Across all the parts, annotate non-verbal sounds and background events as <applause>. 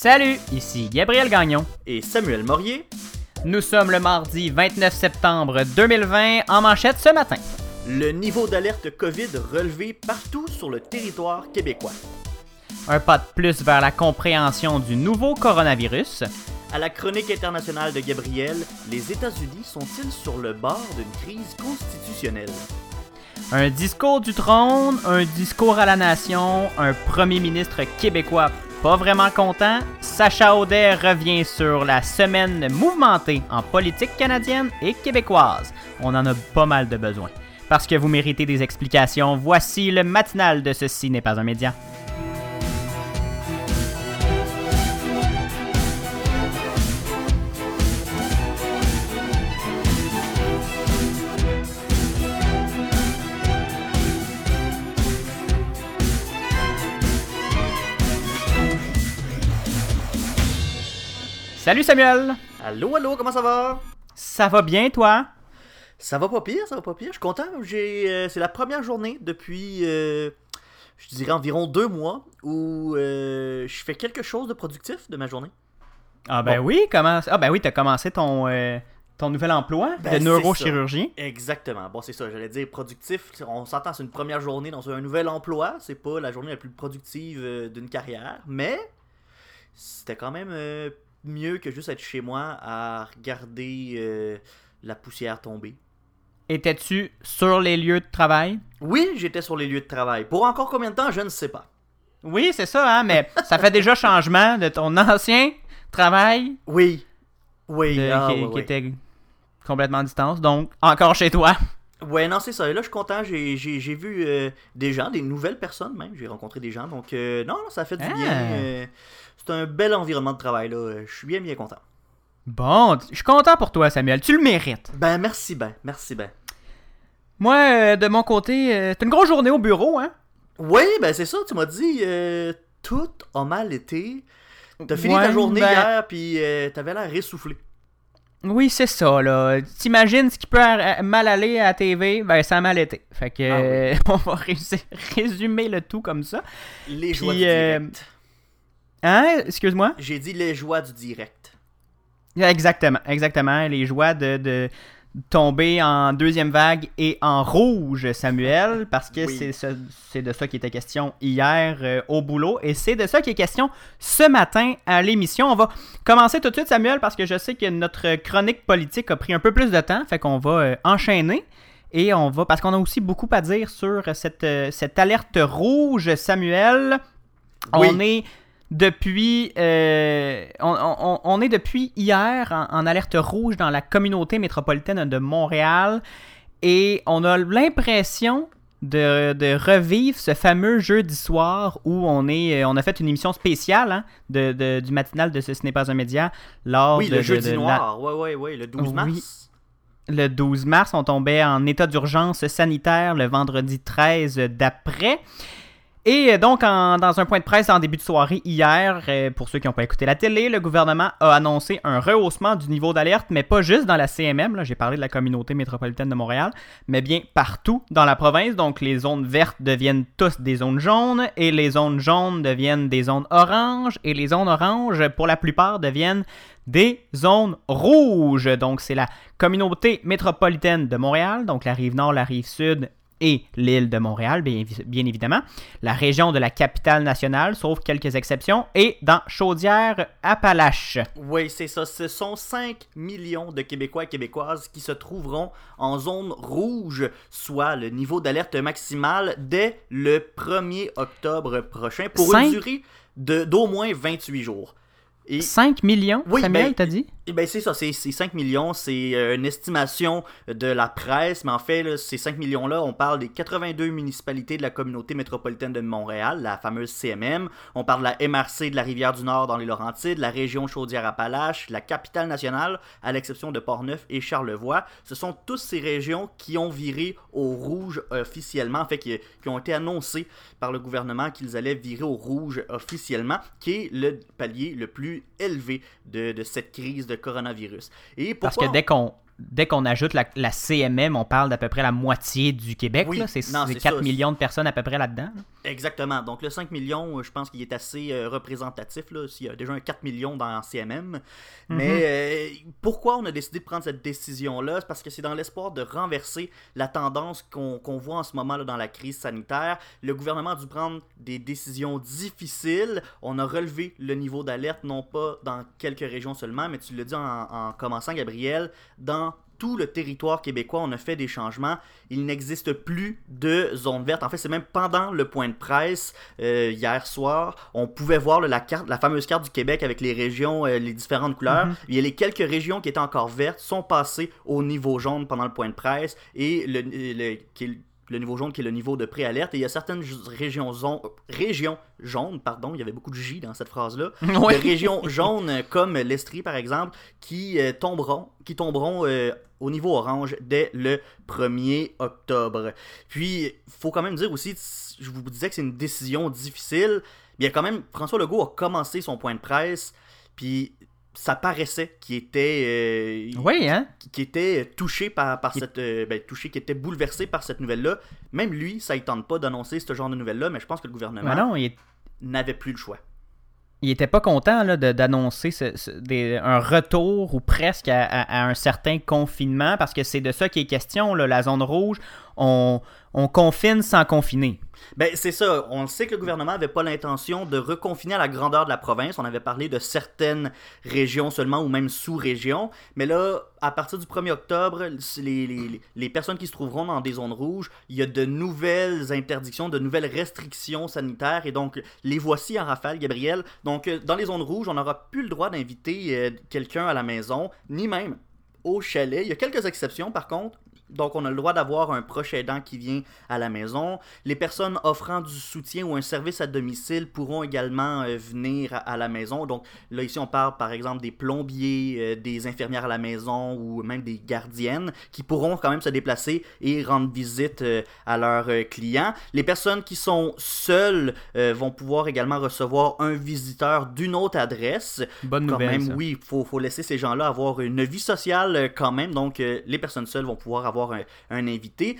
Salut, ici Gabriel Gagnon. Et Samuel Morier. Nous sommes le mardi 29 septembre 2020 en manchette ce matin. Le niveau d'alerte COVID relevé partout sur le territoire québécois. Un pas de plus vers la compréhension du nouveau coronavirus. À la chronique internationale de Gabriel, les États-Unis sont-ils sur le bord d'une crise constitutionnelle? Un discours du trône, un discours à la nation, un premier ministre québécois pas vraiment content, Sacha Audet revient sur la semaine mouvementée en politique canadienne et québécoise. On en a pas mal de besoin. Parce que vous méritez des explications, voici le matinal de Ceci n'est pas un média. Salut Samuel! Allô, allô, comment ça va? Ça va bien, toi? Ça va pas pire, ça va pas pire. Je suis content. J'ai, euh, c'est la première journée depuis, euh, je dirais, environ deux mois où euh, je fais quelque chose de productif de ma journée. Ah ben oui, comment... Ah ben oui, t'as commencé ton, ton nouvel emploi Ben, de c'est neurochirurgien. Exactement. Bon, c'est ça. J'allais dire productif. On s'entend, c'est une première journée dans un nouvel emploi. C'est pas la journée la plus productive d'une carrière, mais c'était quand même mieux que juste être chez moi à regarder euh, la poussière tomber. Étais-tu sur les lieux de travail? Oui, j'étais sur les lieux de travail. Pour encore combien de temps, je ne sais pas. Oui, c'est ça, hein, mais ça fait déjà changement de ton ancien travail Oui. Oui. de- ah, qui, était complètement à distance, donc encore chez toi. Ouais, non, c'est ça. Et là, je suis content. J'ai, vu euh, des gens, des nouvelles personnes même. J'ai rencontré des gens. Donc, euh, non, non, ça fait du Ah. bien. euh, c'est un bel environnement de travail, là. Je suis bien, bien content. Bon, je suis content pour toi, Samuel, tu le mérites. Ben, merci ben. Merci ben. Moi, euh, de mon côté, euh, c'est une grosse journée au bureau, hein? Oui, ben, c'est ça. Tu m'as dit, euh, tout a mal été. T'as fini Ouais, ta journée ben- hier, puis t'avais l'air essoufflé. Oui, c'est ça, là. T'imagines ce qui peut mal aller à la TV? Ben, ça a mal été. Fait que, Ah oui. <laughs> on va résumer le tout comme ça. Les joies du direct. Hein? Excuse-moi? J'ai dit les joies du direct. Exactement, exactement. Les joies de, de tomber en deuxième vague et en rouge, Samuel, parce que Oui. c'est ce- c'est de ça qui était question hier euh, au boulot et c'est de ça qui est question ce matin à l'émission. On va commencer tout de suite, Samuel, parce que je sais que notre chronique politique a pris un peu plus de temps, fait qu'on va euh, enchaîner. Et on va, parce qu'on a aussi beaucoup à dire sur cette, euh, cette alerte rouge, Samuel. Oui. On est depuis, euh, on, on- on est depuis hier en, en alerte rouge dans la communauté métropolitaine de Montréal et on a l'impression de, de revivre ce fameux jeudi soir où on est, euh, on a fait une émission spéciale hein, de, de- du matinal de Ce n'est pas un média lors oui, de, le jeudi de la- noir. Ouais, ouais, ouais. Le 12 Oui. mars. le 12 mars, on tombait en état d'urgence sanitaire le vendredi 13 d'après. Et euh, donc, dans un point de presse en début de soirée hier, euh, pour ceux qui n'ont pas écouté la télé, le gouvernement a annoncé un rehaussement du niveau d'alerte, mais pas juste dans la CMM, j'ai parlé de la communauté métropolitaine de Montréal, mais bien partout dans la province. Donc, les zones vertes deviennent tous des zones jaunes, et les zones jaunes deviennent des zones oranges, et les zones oranges, pour la plupart, deviennent des zones rouges. Donc, c'est la communauté métropolitaine de Montréal, donc la rive nord, la rive sud et l'île de Montréal, bien, évi- bien évidemment, la région de la capitale nationale, sauf quelques exceptions, et dans Chaudière-Appalaches. Oui, c'est ça. Ce sont 5 millions de Québécois et Québécoises qui se trouveront en zone rouge, soit le niveau d'alerte maximal dès le 1er octobre prochain pour une durée d'au moins 28 jours. Et 5 millions, Oui, Samuel, ben, t'as dit? Eh ben c'est ça, c'est c'est 5 millions, c'est euh, une estimation de la presse, mais en fait, là, ces 5 millions-là, on parle des 82 municipalités de la communauté métropolitaine de Montréal, la fameuse CMM, on parle de la MRC de la Rivière-du-Nord dans les Laurentides, la région Chaudière-Appalaches, la capitale nationale, à l'exception de Portneuf et Charlevoix. Ce sont tous ces régions qui ont viré au rouge officiellement, en fait, qui, qui ont été annoncées par le gouvernement qu'ils allaient virer au rouge officiellement, qui est le palier le plus élevé de, de cette crise de coronavirus. Et Parce que dès qu'on dès qu'on ajoute la, la CMM, on parle d'à peu près la moitié du Québec. Oui. C'est non, c'est c'est 4 ça. millions de personnes à peu près là-dedans. Exactement. Donc le 5 millions, je pense qu'il est assez euh, représentatif. Là, s'il y a déjà un 4 millions dans CMM. Mais Mhm. euh, pourquoi on a décidé de prendre cette décision-là? C'est parce que c'est dans l'espoir de renverser la tendance qu'on voit en ce moment là, dans la crise sanitaire. Le gouvernement a dû prendre des décisions difficiles. On a relevé le niveau d'alerte, non pas dans quelques régions seulement, mais tu l'as dit en, en commençant, Gabriel, dans tout le territoire québécois, on a fait des changements. Il n'existe plus de zone verte. En fait, c'est même pendant le point de presse euh, hier soir, on pouvait voir là, la carte, la fameuse carte du Québec avec les régions, euh, les différentes couleurs. Mhm. Il y a les quelques régions qui étaient encore vertes sont passées au niveau jaune pendant le point de presse et le, le niveau jaune qui est le niveau de préalerte. Et il y a certaines régions, zon- régions jaunes, pardon, il y avait beaucoup de J dans cette phrase-là, <laughs> Ouais. de régions jaunes comme l'Estrie par exemple, qui euh, tomberont, qui tomberont euh, au niveau orange dès le 1er octobre. Puis, il faut quand même dire aussi, je vous disais que c'est une décision difficile. Il y a quand même, François Legault a commencé son point de presse, puis ça paraissait qu'il était, euh, Oui, hein? qui était touché par, par Il- cette, euh, ben, touché, qui était bouleversé par cette nouvelle-là. Même lui, ça ne tente pas d'annoncer ce genre de nouvelle-là, mais je pense que le gouvernement il, est- n'avait plus le choix. il était pas content là, d'annoncer ce- ce- des- un retour ou presque à, à- à un certain confinement parce que c'est de ça qui est question. là, la zone rouge, on, on confine sans confiner. Ben, c'est ça. On le sait que le gouvernement n'avait pas l'intention de reconfiner à la grandeur de la province. On avait parlé de certaines régions seulement ou même sous-régions. Mais là, à partir du 1er octobre, les personnes qui se trouveront dans des zones rouges, il y a de nouvelles interdictions, de nouvelles restrictions sanitaires. Et donc, les voici en rafale, Gabriel. Donc, euh, dans les zones rouges, on n'aura plus le droit d'inviter euh, quelqu'un à la maison, ni même au chalet. Il y a quelques exceptions, par contre. Donc, on a le droit d'avoir un proche aidant qui vient à la maison. Les personnes offrant du soutien ou un service à domicile pourront également euh, venir à, à la maison. Donc, là, ici, on parle par exemple des plombiers, euh, des infirmières à la maison ou même des gardiennes qui pourront quand même se déplacer et rendre visite euh, à leurs clients. Les personnes qui sont seules vont pouvoir également recevoir un visiteur d'une autre adresse Bonne quand nouvelle. même, ça. oui, il faut, faut laisser ces gens-là avoir une vie sociale quand même. Donc, les personnes seules vont pouvoir avoir un, invité.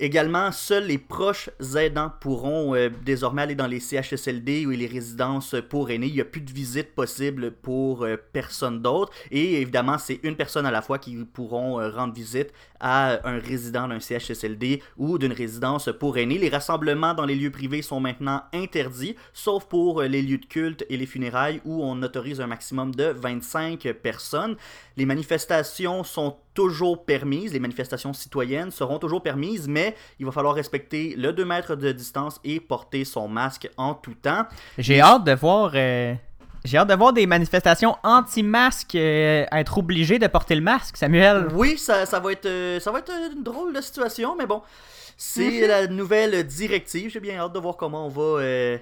Également, seuls les proches aidants pourront euh, désormais aller dans les CHSLD ou les résidences pour aînés. Il n'y a plus de visite possible pour euh, personne d'autre. Et évidemment, c'est une personne à la fois qui pourront euh, rendre visite à un résident d'un CHSLD ou d'une résidence pour aînés. Les rassemblements dans les lieux privés sont maintenant interdits, sauf pour les lieux de culte et les funérailles où on autorise un maximum de 25 personnes. Les manifestations sont toujours permises, les manifestations citoyennes seront toujours permises, mais il va falloir respecter le 2 mètres de distance et porter son masque en tout temps. J'ai hâte de voir. euh, J'ai hâte de voir des manifestations anti-masques euh, être obligés de porter le masque, Samuel. Oui, ça, ça va être, euh, ça va être une drôle de situation, mais bon, c'est la nouvelle directive. J'ai bien hâte de voir comment on va, euh,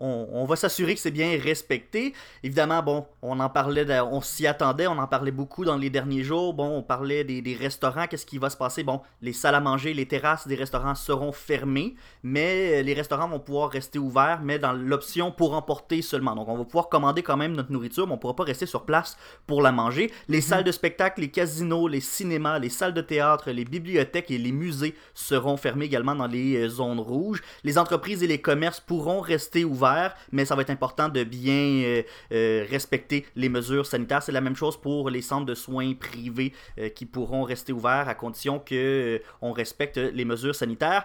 on, on va s'assurer que c'est bien respecté. Évidemment, bon, on en parlait, de- on s'y attendait, on en parlait beaucoup dans les derniers jours. Bon, on parlait des, des restaurants, qu'est-ce qui va se passer? Bon, les salles à manger, les terrasses des restaurants seront fermées, mais euh, les restaurants vont pouvoir rester ouverts, mais dans l'option pour emporter seulement. Donc, on va pouvoir commander quand même notre nourriture, mais on pourra pas rester sur place pour la manger. Les salles de spectacle, les casinos, les cinémas, les salles de théâtre, les bibliothèques et les musées seront fermés également dans les euh, zones rouges. Les entreprises et les commerces pourront rester ouverts, mais ça va être important de bien euh, euh, respecter les mesures sanitaires. C'est la même chose pour les centres de soins privés euh, qui pourront rester ouverts à condition que euh, on respecte les mesures sanitaires.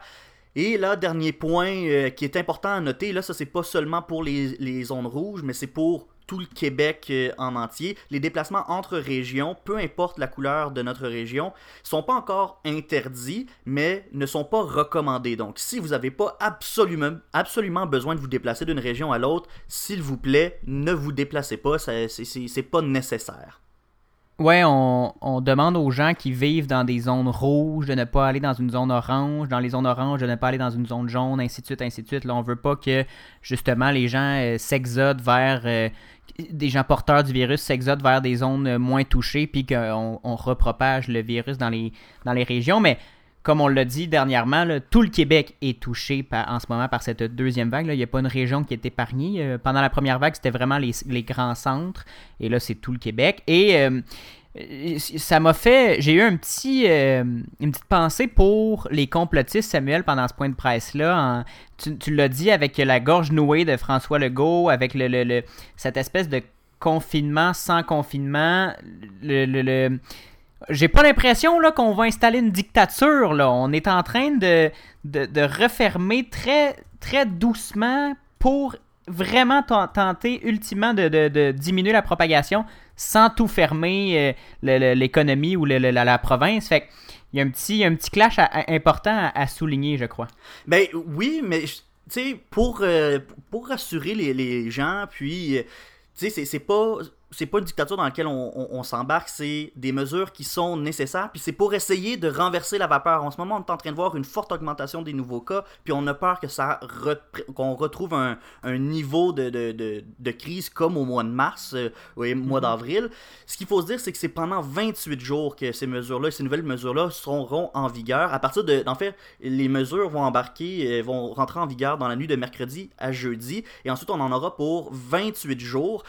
Et là, dernier point qui est important à noter, là, ça c'est pas seulement pour les zones rouges, mais c'est pour tout le Québec euh, en entier. Les déplacements entre régions, peu importe la couleur de notre région, sont pas encore interdits, mais ne sont pas recommandés. Donc, si vous n'avez pas absolument, absolument besoin de vous déplacer d'une région à l'autre, s'il vous plaît, ne vous déplacez pas, c'est pas nécessaire. Ouais, on, on demande aux gens qui vivent dans des zones rouges de ne pas aller dans une zone orange, dans les zones oranges de ne pas aller dans une zone jaune, ainsi de suite, ainsi de suite. Là, on veut pas que justement les gens euh, s'exodent vers euh, des gens porteurs du virus s'exodent vers des zones euh, moins touchées, puis qu'on on repropage le virus dans les dans les régions. Mais comme on l'a dit dernièrement, tout le Québec est touché en ce moment par cette deuxième vague. Il n'y a pas une région qui est épargnée. Euh, pendant la première vague, c'était vraiment les, grands centres. Et là, c'est tout le Québec. Et euh, ça m'a fait. J'ai eu un petit, euh, une petite pensée pour les complotistes, Samuel, pendant ce point de presse-là. Tu, l'as dit avec la gorge nouée de François Legault, avec le, cette espèce de confinement sans confinement. Le, J'ai pas l'impression qu'on va installer une dictature. Là. On est en train de, de, refermer très, très doucement pour vraiment tenter ultimement de, diminuer la propagation sans tout fermer euh, l'économie ou la, province. Fait il y a un petit, un petit clash important à, souligner, je crois. Ben oui, mais pour, euh, pour rassurer les, les gens, puis, euh, c'est pas c'est pas une dictature dans laquelle on, s'embarque, c'est des mesures qui sont nécessaires, puis c'est pour essayer de renverser la vapeur. En ce moment, on est en train de voir une forte augmentation des nouveaux cas, puis on a peur que ça qu'on retrouve un, niveau de, de, crise comme au mois de mars euh, mois mm-hmm. d'avril. Ce qu'il faut se dire, c'est que c'est pendant 28 jours que ces mesures-là, ces nouvelles mesures-là seront en vigueur. À partir de, en fait, les mesures vont embarquer, euh, vont rentrer en vigueur dans la nuit de mercredi à jeudi, et ensuite on en aura pour 28 jours.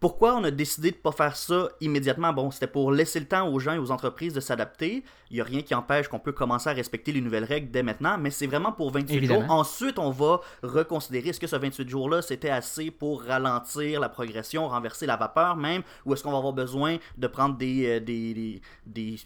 Pourquoi on a décidé de ne pas faire ça immédiatement? Bon, c'était pour laisser le temps aux gens et aux entreprises de s'adapter. Il n'y a rien qui empêche qu'on peut commencer à respecter les nouvelles règles dès maintenant, mais c'est vraiment pour 28 jours. Ensuite, on va reconsidérer est-ce que ce 28 jours-là, c'était assez pour ralentir la progression, renverser la vapeur même, ou est-ce qu'on va avoir besoin de prendre des, euh, des, des,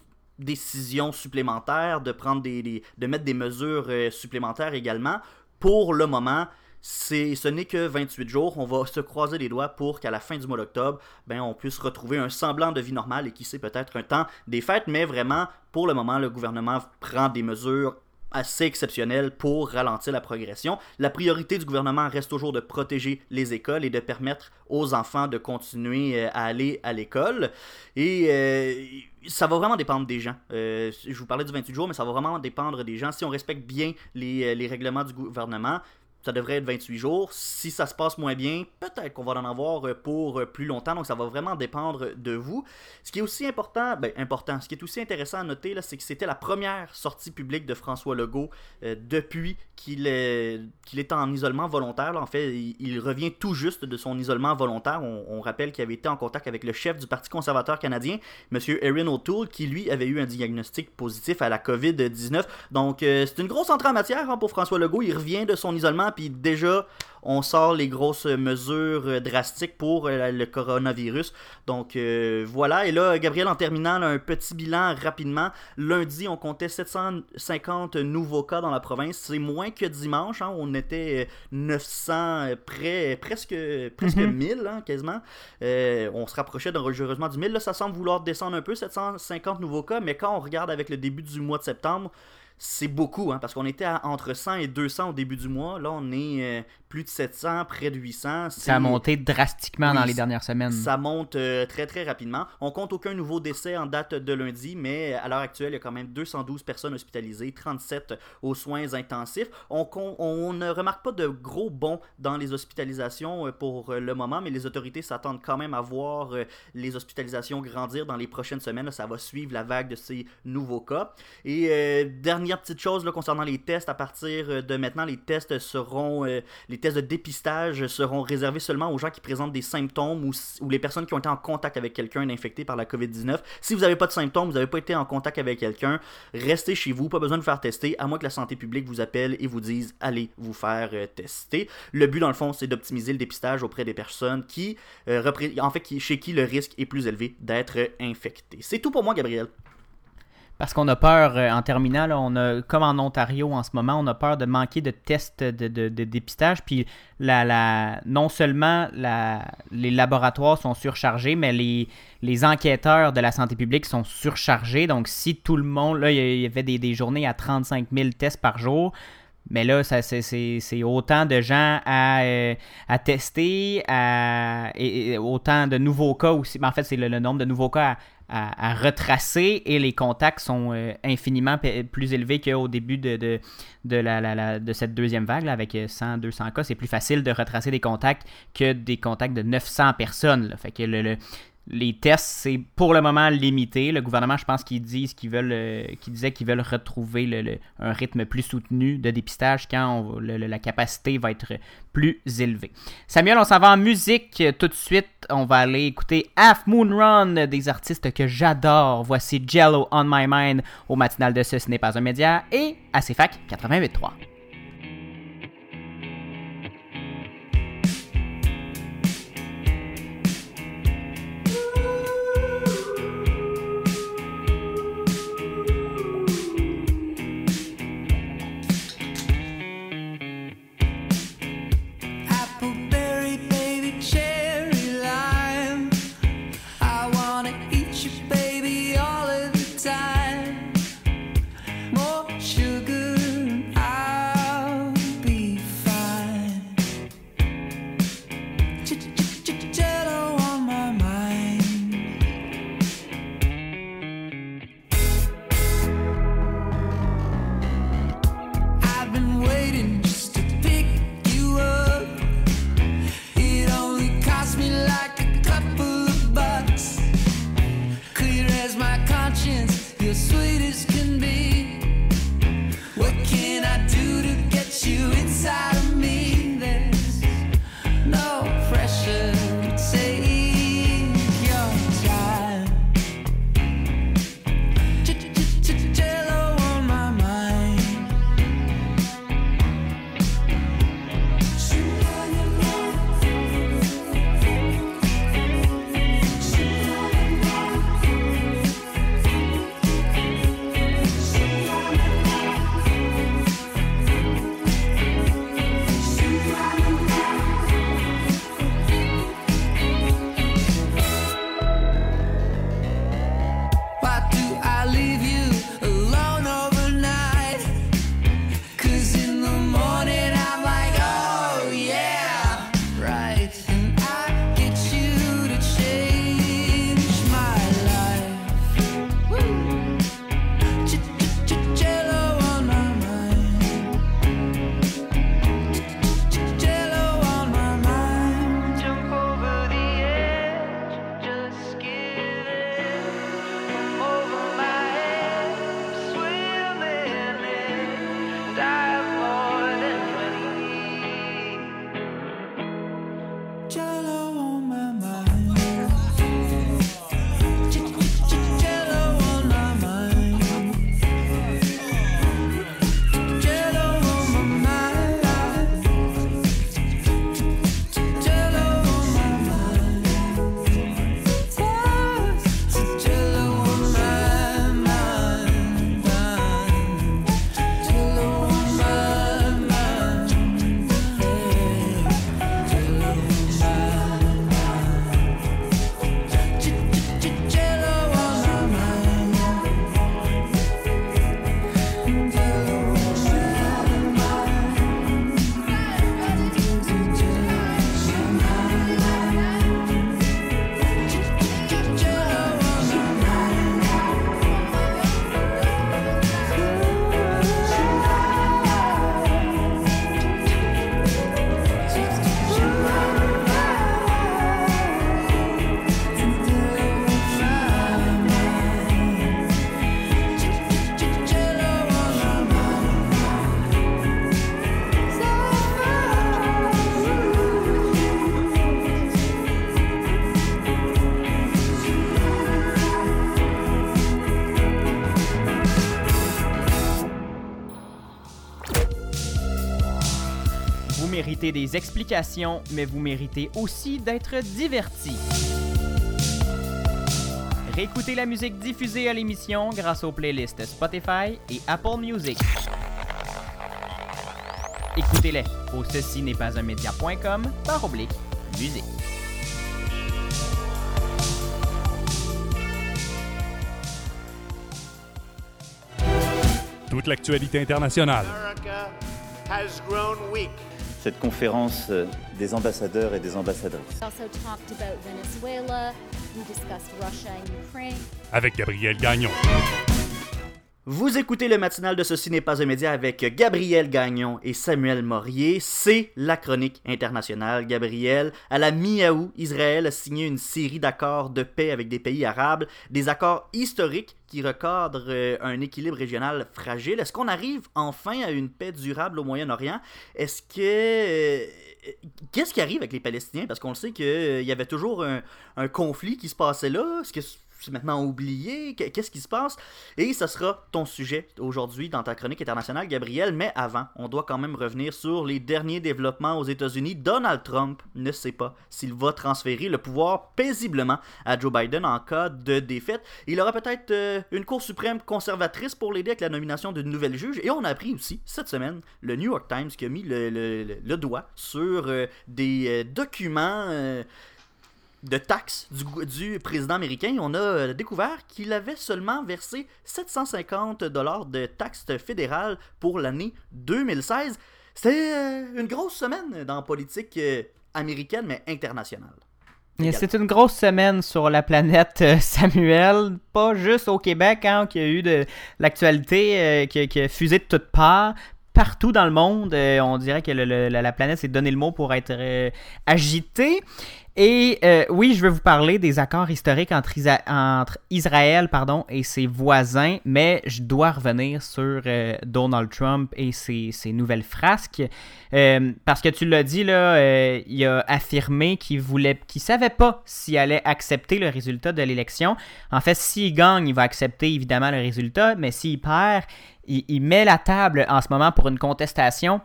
décisions supplémentaires, de prendre des, de mettre des mesures euh, supplémentaires également? Pour le moment, ce n'est que 28 jours. On va se croiser les doigts pour qu'à la fin du mois d'octobre, ben, on puisse retrouver un semblant de vie normale et qui sait peut-être un temps des fêtes. Mais vraiment, pour le moment, le gouvernement prend des mesures assez exceptionnelles pour ralentir la progression. La priorité du gouvernement reste toujours de protéger les écoles et de permettre aux enfants de continuer euh, à aller à l'école. Et euh, ça va vraiment dépendre des gens. Euh, je vous parlais du 28 jours, mais ça va vraiment dépendre des gens. Si on respecte bien les, les règlements du gouvernement, ça devrait être 28 jours. Si ça se passe moins bien, peut-être qu'on va en avoir euh, pour euh, plus longtemps. Donc ça va vraiment dépendre de vous. Ce qui est aussi important, ben important, ce qui est aussi intéressant à noter, c'est que c'était la première sortie publique de François Legault euh, depuis qu'il est, est en isolement volontaire. En fait, il, revient tout juste de son isolement volontaire. On, rappelle qu'il avait été en contact avec le chef du Parti conservateur canadien, M. Erin O'Toole, qui lui avait eu un diagnostic positif à la COVID-19. Donc c'est une grosse entrée en matière hein, pour François Legault. Il revient de son isolement puis déjà on sort les grosses mesures euh, drastiques pour euh, le coronavirus. Donc euh, voilà, et là, Gabriel, en terminant, un petit bilan rapidement. Lundi, on comptait 750 nouveaux cas dans la province. C'est moins que dimanche, hein. on était 900, près, presque, presque 1000 mhm. hein, quasiment. on se rapprochait dangereusement du 1000. Là, ça semble vouloir descendre un peu, 750 nouveaux cas, mais quand on regarde avec le début du mois de septembre, c'est beaucoup, hein, parce qu'on était à entre 100 et 200 au début du mois. Là, on est euh, plus de 700, près de 800. Ça a monté drastiquement dans les dernières semaines. Ça monte euh, très, très rapidement. On compte aucun nouveau décès en date de lundi, mais à l'heure actuelle, il y a quand même 212 personnes hospitalisées, 37 aux soins intensifs. On, on ne remarque pas de gros bons dans les hospitalisations euh, pour le moment, mais les autorités s'attendent quand même à voir les hospitalisations grandir dans les prochaines semaines. Ça va suivre la vague de ces nouveaux cas. Et dernier dernière petite chose concernant les tests, à partir euh, de maintenant, les tests seront, euh, les tests de dépistage seront réservés seulement aux gens qui présentent des symptômes ou, les personnes qui ont été en contact avec quelqu'un infecté par la COVID-19. Si vous n'avez pas de symptômes, vous n'avez pas été en contact avec quelqu'un, restez chez vous, pas besoin de vous faire tester, à moins que la santé publique vous appelle et vous dise allez vous faire euh, tester. Le but, dans le fond, c'est d'optimiser le dépistage auprès des personnes qui, en fait, chez qui le risque est plus élevé d'être infecté. C'est tout pour moi, Gabriel. Parce qu'on a peur, euh, en terminant, on a, comme en Ontario en ce moment, on a peur de manquer de tests de, dépistage. Puis la, non seulement les laboratoires sont surchargés, mais les, enquêteurs de la santé publique sont surchargés. Donc si tout le monde, là, il y avait des, journées à 35 000 tests par jour. Mais là, c'est autant de gens à, euh, à tester, à, et, autant de nouveaux cas aussi. Mais en fait, c'est le, nombre de nouveaux cas à, retracer et les contacts sont euh, infiniment plus élevés qu'au début de, la, cette deuxième vague. avec 100-200 cas, c'est plus facile de retracer des contacts que des contacts de 900 personnes. Fait que les tests, c'est pour le moment limité. Le gouvernement, je pense qu'ils disent qu'ils veulent, euh, qu'ils disaient qu'ils veulent retrouver un rythme plus soutenu de dépistage quand la capacité va être plus élevée. Samuel, on s'en va en musique tout de suite. On va aller écouter Half Moon Run des artistes que j'adore. Voici Jello on My Mind au matinal de ce, ce n'est pas un média et à CFAC 88.3. des explications, mais vous méritez aussi d'être diverti. Réécoutez la musique diffusée à l'émission grâce aux playlists Spotify et Apple Music. Écoutez-les au ceci n'est pas un média.com par oblique musique. Toute l'actualité internationale cette conférence euh, des ambassadeurs et des ambassadrices. Avec Gabriel Gagnon. Vous écoutez le matinal de Ceci n'est pas un média avec Gabriel Gagnon et Samuel Morier. C'est la chronique internationale. Gabriel, à la mi-août, Israël a signé une série d'accords de paix avec des pays arabes, des accords historiques qui recadrent euh, un équilibre régional fragile. Est-ce qu'on arrive enfin à une paix durable au Moyen-Orient? Est-ce que... Euh, qu'est-ce qui arrive avec les Palestiniens? Parce qu'on le sait qu'il euh, y avait toujours un, conflit qui se passait là. Maintenant oublié? Qu'est-ce qui se passe? Et ce sera ton sujet aujourd'hui dans ta chronique internationale, Gabriel. Mais avant, on doit quand même revenir sur les derniers développements aux États-Unis. Donald Trump ne sait pas s'il va transférer le pouvoir paisiblement à Joe Biden en cas de défaite. Il aura peut-être euh, une Cour suprême conservatrice pour l'aider avec la nomination d'une nouvelle juge. Et on a appris aussi cette semaine le New York Times qui a mis le, doigt sur euh, des euh, documents de taxes du, président américain, on a euh, découvert qu'il avait seulement versé 750 dollars de taxes fédérales pour l'année 2016. C'était euh, une grosse semaine dans la politique euh, américaine, mais internationale. C'est une grosse semaine sur la planète, Samuel. Pas juste au Québec, hein, qui a eu de l'actualité qui, a fusé de toutes parts. Partout dans le monde, on dirait que la planète s'est donné le mot pour être agitée. Et euh, oui, je vais vous parler des accords historiques entre, Israël pardon, et ses voisins, mais je dois revenir sur euh, Donald Trump et ses, nouvelles frasques. Euh, parce que tu l'as dit, là, il a affirmé qu'il voulait, qu'il savait pas s'il allait accepter le résultat de l'élection. En fait, s'il gagne, il va accepter évidemment le résultat, mais s'il perd, il met la table en ce moment pour une contestation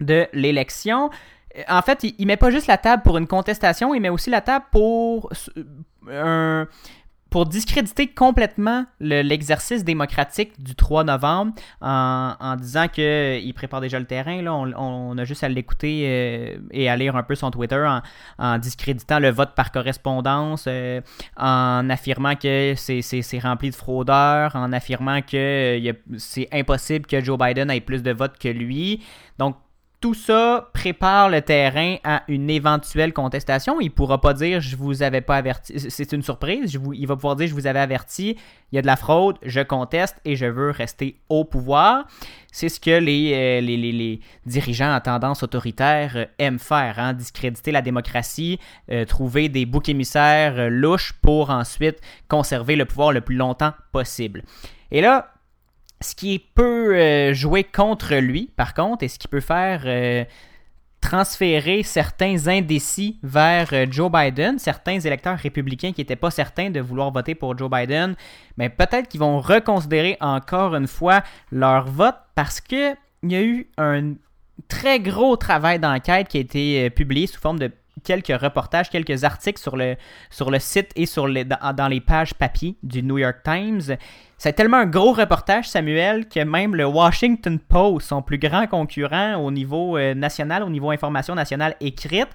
de l'élection en fait, il, met pas juste la table pour une contestation, il met aussi la table pour pour discréditer complètement l'exercice démocratique du 3 novembre en, disant qu'il prépare déjà le terrain. Là, on, a juste à l'écouter euh, et à lire un peu son Twitter en, discréditant le vote par correspondance, euh, en affirmant que c'est rempli de fraudeurs, en affirmant que euh, c'est impossible que Joe Biden ait plus de votes que lui. Donc, tout ça prépare le terrain à une éventuelle contestation. Il pourra pas dire je vous avais pas averti, c'est une surprise. il va pouvoir dire je vous avais averti, il y a de la fraude, je conteste et je veux rester au pouvoir. C'est ce que les, euh, dirigeants à tendance autoritaire euh, aiment faire, hein, discréditer la démocratie, euh, trouver des boucs émissaires louches pour ensuite conserver le pouvoir le plus longtemps possible. Et là, ce qui peut euh, jouer contre lui, par contre, et ce qui peut faire euh, transférer certains indécis vers euh, Joe Biden, certains électeurs républicains qui n'étaient pas certains de vouloir voter pour Joe Biden, mais peut-être qu'ils vont reconsidérer encore une fois leur vote parce qu'il y a eu un très gros travail d'enquête qui a été publié sous forme de quelques reportages, quelques articles sur le, sur le site et sur les, dans, les pages papier du New York Times. C'est tellement un gros reportage, Samuel, que même le Washington Post, son plus grand concurrent au niveau euh, national, au niveau information nationale écrite,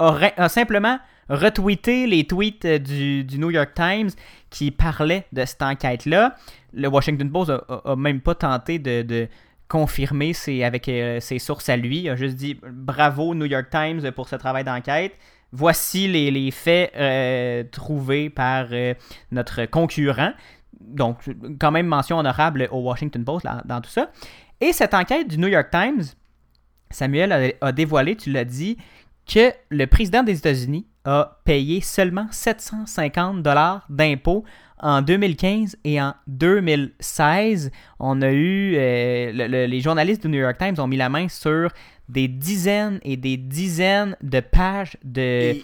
a, simplement retweeté les tweets euh, du, New York Times qui parlaient de cette enquête-là. Le Washington Post a, même pas tenté de confirmer avec euh, ses sources à lui. Il a juste dit bravo New York Times pour ce travail d'enquête. Voici les, faits trouvés par notre concurrent. Donc, quand même mention honorable au Washington Post dans tout ça. Et cette enquête du New York Times, Samuel a, dévoilé, tu l'as dit, que le président des États-Unis a payé seulement 750 dollars d'impôts en 2015 et en 2016, on a eu. Euh, les journalistes du New York Times ont mis la main sur des dizaines et des dizaines de pages de,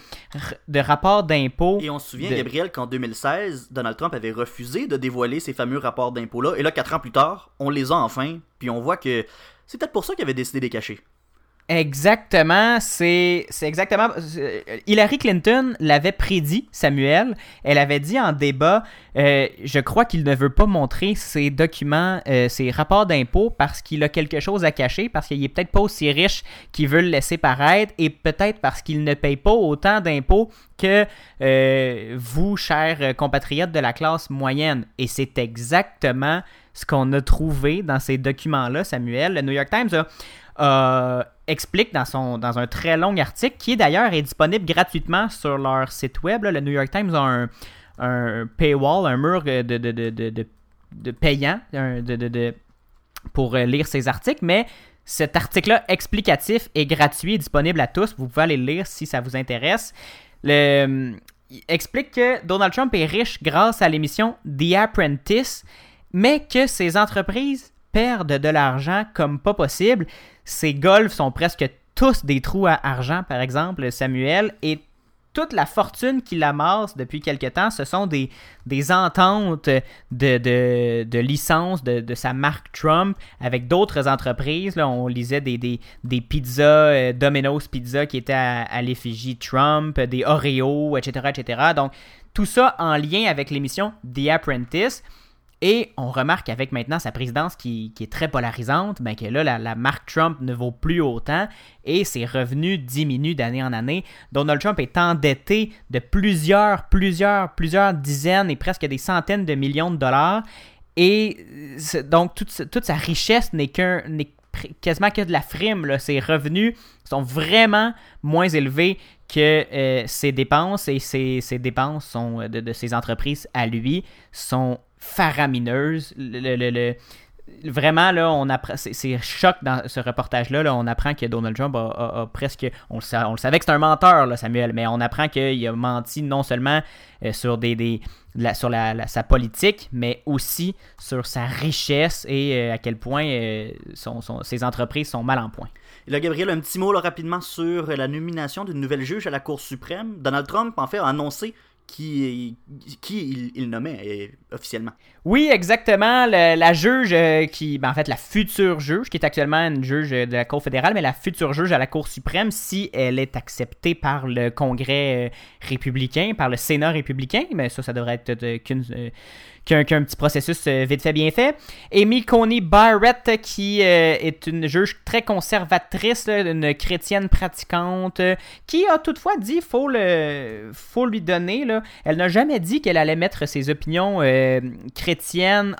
de rapports d'impôts. Et on se souvient, Gabriel, qu'en 2016, Donald Trump avait refusé de dévoiler ces fameux rapports d'impôts-là. Et là, quatre ans plus tard, on les a enfin. Puis on voit que c'est peut-être pour ça qu'il avait décidé de les cacher. Exactement, c'est exactement. Euh, Hillary Clinton l'avait prédit, Samuel. Elle avait dit en débat, euh, je crois qu'il ne veut pas montrer ses documents, euh, ses rapports d'impôts parce qu'il a quelque chose à cacher, parce qu'il est peut-être pas aussi riche qu'il veut le laisser paraître, et peut-être parce qu'il ne paye pas autant d'impôts que vous, chers compatriotes de la classe moyenne. Et c'est exactement ce qu'on a trouvé dans ces documents-là, Samuel. Le New York Times a explique dans, son, un très long article, qui d'ailleurs est disponible gratuitement sur leur site web. Le New York Times a un, paywall, un mur de, de, payant pour lire ces articles, mais cet article-là explicatif est gratuit, disponible à tous. Vous pouvez aller le lire si ça vous intéresse. Il explique que Donald Trump est riche grâce à l'émission The Apprentice, mais que ses entreprises perdent de l'argent comme pas possible. Ses golfs sont presque tous des trous à argent, par exemple, Samuel, et toute la fortune qu'il amasse depuis quelque temps, ce sont des, des ententes de, de, de licence de, sa marque Trump avec d'autres entreprises. Là, on lisait des, des, des pizzas, euh, Domino's Pizza qui étaient à, l'effigie Trump, des Oreo, etc., etc. Donc, tout ça en lien avec l'émission The Apprentice. Et on remarque avec maintenant sa présidence qui, est très polarisante, ben que là, la, marque Trump ne vaut plus autant et ses revenus diminuent d'année en année. Donald Trump est endetté de plusieurs, plusieurs, plusieurs dizaines et presque des centaines de millions de dollars. Et donc, toute, sa richesse n'est qu'un quasiment que de la frime. Ses revenus sont vraiment moins élevés que euh, ses dépenses et ses, dépenses sont, de, de, ses entreprises à lui sont faramineuse. Le, vraiment, là, on apprend, c'est, choc dans ce reportage-là. Là, on apprend que Donald Trump a, presque. On le, on le, savait que c'est un menteur, là, Samuel, mais on apprend qu'il a menti non seulement euh, sur, des, des sur la, sa politique, mais aussi sur sa richesse et euh, à quel point euh, son, ses entreprises sont mal en point. Et là, Gabriel, un petit mot rapidement sur la nomination d'une nouvelle juge à la Cour suprême. Donald Trump, en fait, a annoncé qui, qui il, nommait euh, officiellement. Oui, exactement. la juge euh, qui, ben, en fait, la future juge, qui est actuellement une juge de la Cour fédérale, mais la future juge à la Cour suprême, si elle est acceptée par le Congrès euh, républicain, par le Sénat républicain, mais ça, ça devrait être qu'une qu'un petit processus euh, vite fait, bien fait. Amy Coney Barrett, qui euh, est une juge très conservatrice, une chrétienne pratiquante, euh, qui a toutefois dit, faut le, faut lui donner, elle n'a jamais dit qu'elle allait mettre ses opinions chrétiennes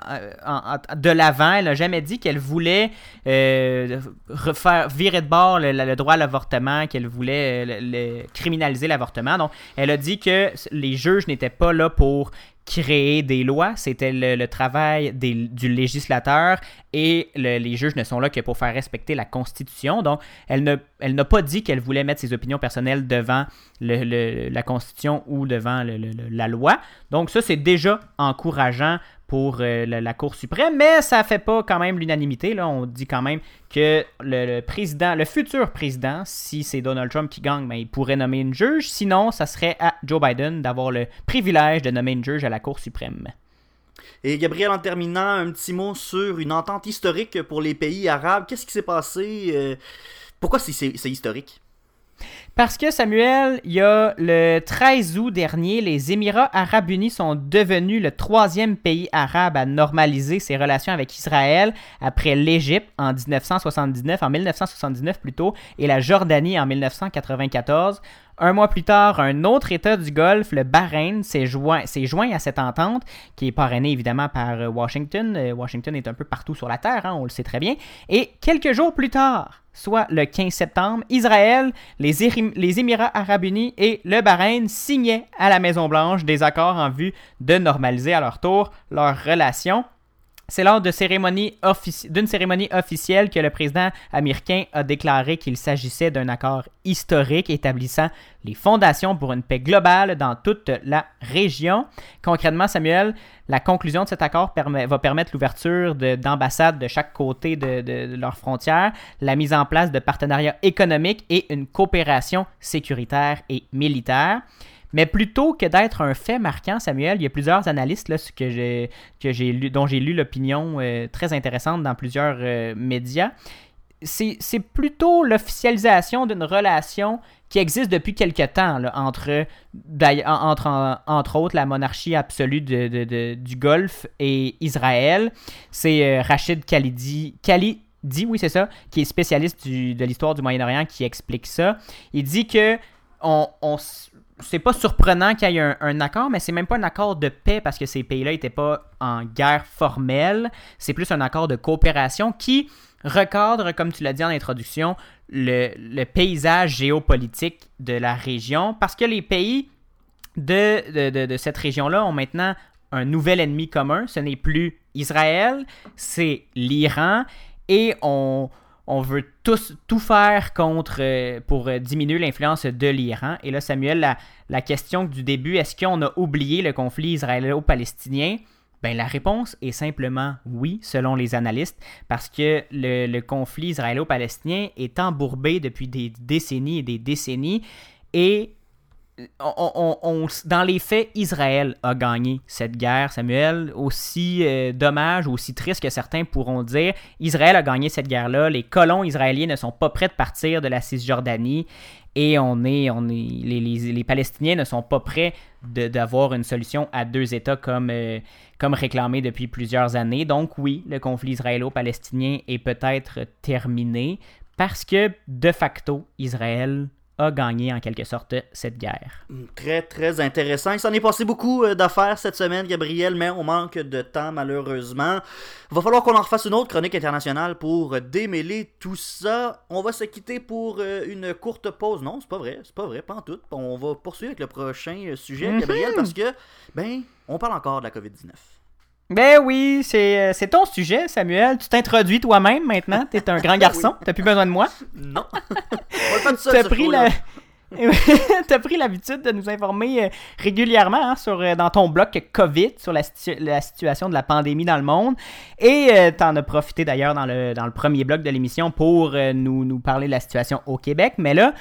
de l'avant. Elle n'a jamais dit qu'elle voulait refaire virer de bord le, droit à l'avortement, qu'elle voulait criminaliser l'avortement. Donc, elle a dit que les juges n'étaient pas là pour créer des lois, c'était le, travail du législateur et les juges ne sont là que pour faire respecter la Constitution. Donc, elle n'a pas dit qu'elle voulait mettre ses opinions personnelles devant la Constitution ou devant la loi. Donc, ça, c'est déjà encourageant pour euh, la, Cour suprême, mais ça ne fait pas quand même l'unanimité. Là. On dit quand même que le, président, le futur président, si c'est Donald Trump qui gagne, ben, il pourrait nommer une juge. Sinon, ça serait à Joe Biden d'avoir le privilège de nommer une juge à la Cour suprême. Et Gabriel, en terminant, un petit mot sur une entente historique pour les pays arabes. Qu'est-ce qui s'est passé euh, Pourquoi c'est historique? Parce que Samuel, il y a le 13 août dernier, les Émirats arabes unis sont devenus le troisième pays arabe à normaliser ses relations avec Israël après l'Égypte en 1979, en 1979 plutôt, et la Jordanie en 1994. Un mois plus tard, un autre État du Golfe, le Bahreïn, s'est joint, à cette entente, qui est parrainée évidemment par euh, Washington. Euh, Washington est un peu partout sur la Terre, hein, on le sait très bien. Et quelques jours plus tard, soit le 15 septembre, Israël, les, les Émirats arabes unis et le Bahreïn signaient à la Maison-Blanche des accords en vue de normaliser à leur tour leurs relations. C'est lors d'une cérémonie, cérémonie officielle que le président américain a déclaré qu'il s'agissait d'un accord historique établissant les fondations pour une paix globale dans toute la région. Concrètement, Samuel, la conclusion de cet accord va permettre l'ouverture d'ambassades de, chaque côté de, de leurs frontières, la mise en place de partenariats économiques et une coopération sécuritaire et militaire. Mais plutôt que d'être un fait marquant, Samuel, il y a plusieurs analystes là, que lu, dont j'ai lu l'opinion euh, très intéressante dans plusieurs euh, médias. C'est, plutôt l'officialisation d'une relation qui existe depuis quelque temps entre, entre, entre autres la monarchie absolue du Golfe et Israël. C'est euh, Rachid Khalidi, Khalidi, oui c'est ça, qui est spécialiste de l'histoire du Moyen-Orient qui explique ça. Il dit que on, c'est pas surprenant qu'il y ait un, accord, mais c'est même pas un accord de paix parce que ces pays-là n'étaient pas en guerre formelle. C'est plus un accord de coopération qui recadre, comme tu l'as dit en introduction, le, paysage géopolitique de la région parce que les pays de, de cette région-là ont maintenant un nouvel ennemi commun. Ce n'est plus Israël, c'est l'Iran. Et on, on veut tous tout faire contre euh, pour euh, diminuer l'influence de l'Iran. Et là, Samuel, la, question du début, est-ce qu'on a oublié le conflit israélo-palestinien? Ben, la réponse est simplement oui, selon les analystes, parce que le, le conflit israélo-palestinien est embourbé depuis des décennies et des décennies, et dans les faits, Israël a gagné cette guerre, Samuel. Aussi euh, dommage, aussi triste que certains pourront dire, Israël a gagné cette guerre-là. Les colons israéliens ne sont pas prêts de partir de la Cisjordanie et on est, on est, les, les, Palestiniens ne sont pas prêts d'avoir une solution à deux États comme, euh, comme réclamé depuis plusieurs années. Donc oui, le conflit israélo-palestinien est peut-être terminé parce que de facto, Israël a gagné en quelque sorte cette guerre. Mm, très, très intéressant. Il s'en est passé beaucoup euh, d'affaires cette semaine, Gabriel, mais on manque de temps malheureusement. Il va falloir qu'on en refasse une autre chronique internationale pour démêler tout ça. On va se quitter pour euh, une courte pause. Non, c'est pas vrai, c'est pas vrai, pas en tout. On va poursuivre avec le prochain euh, sujet, mhm. Gabriel, parce que, ben, on parle encore de la COVID-19. Ben oui, c'est ton sujet, Samuel. Tu t'introduis toi-même maintenant. T'es un grand <laughs> garçon. T'as plus besoin de moi. Non. T'as pris la... <laughs> T'as pris l'habitude de nous informer euh, régulièrement hein, sur, euh, dans ton blog COVID sur la, la, situation de la pandémie dans le monde. Et euh, t'en as profité d'ailleurs dans le, dans le premier blog de l'émission pour nous, nous parler de la situation au Québec. Mais là,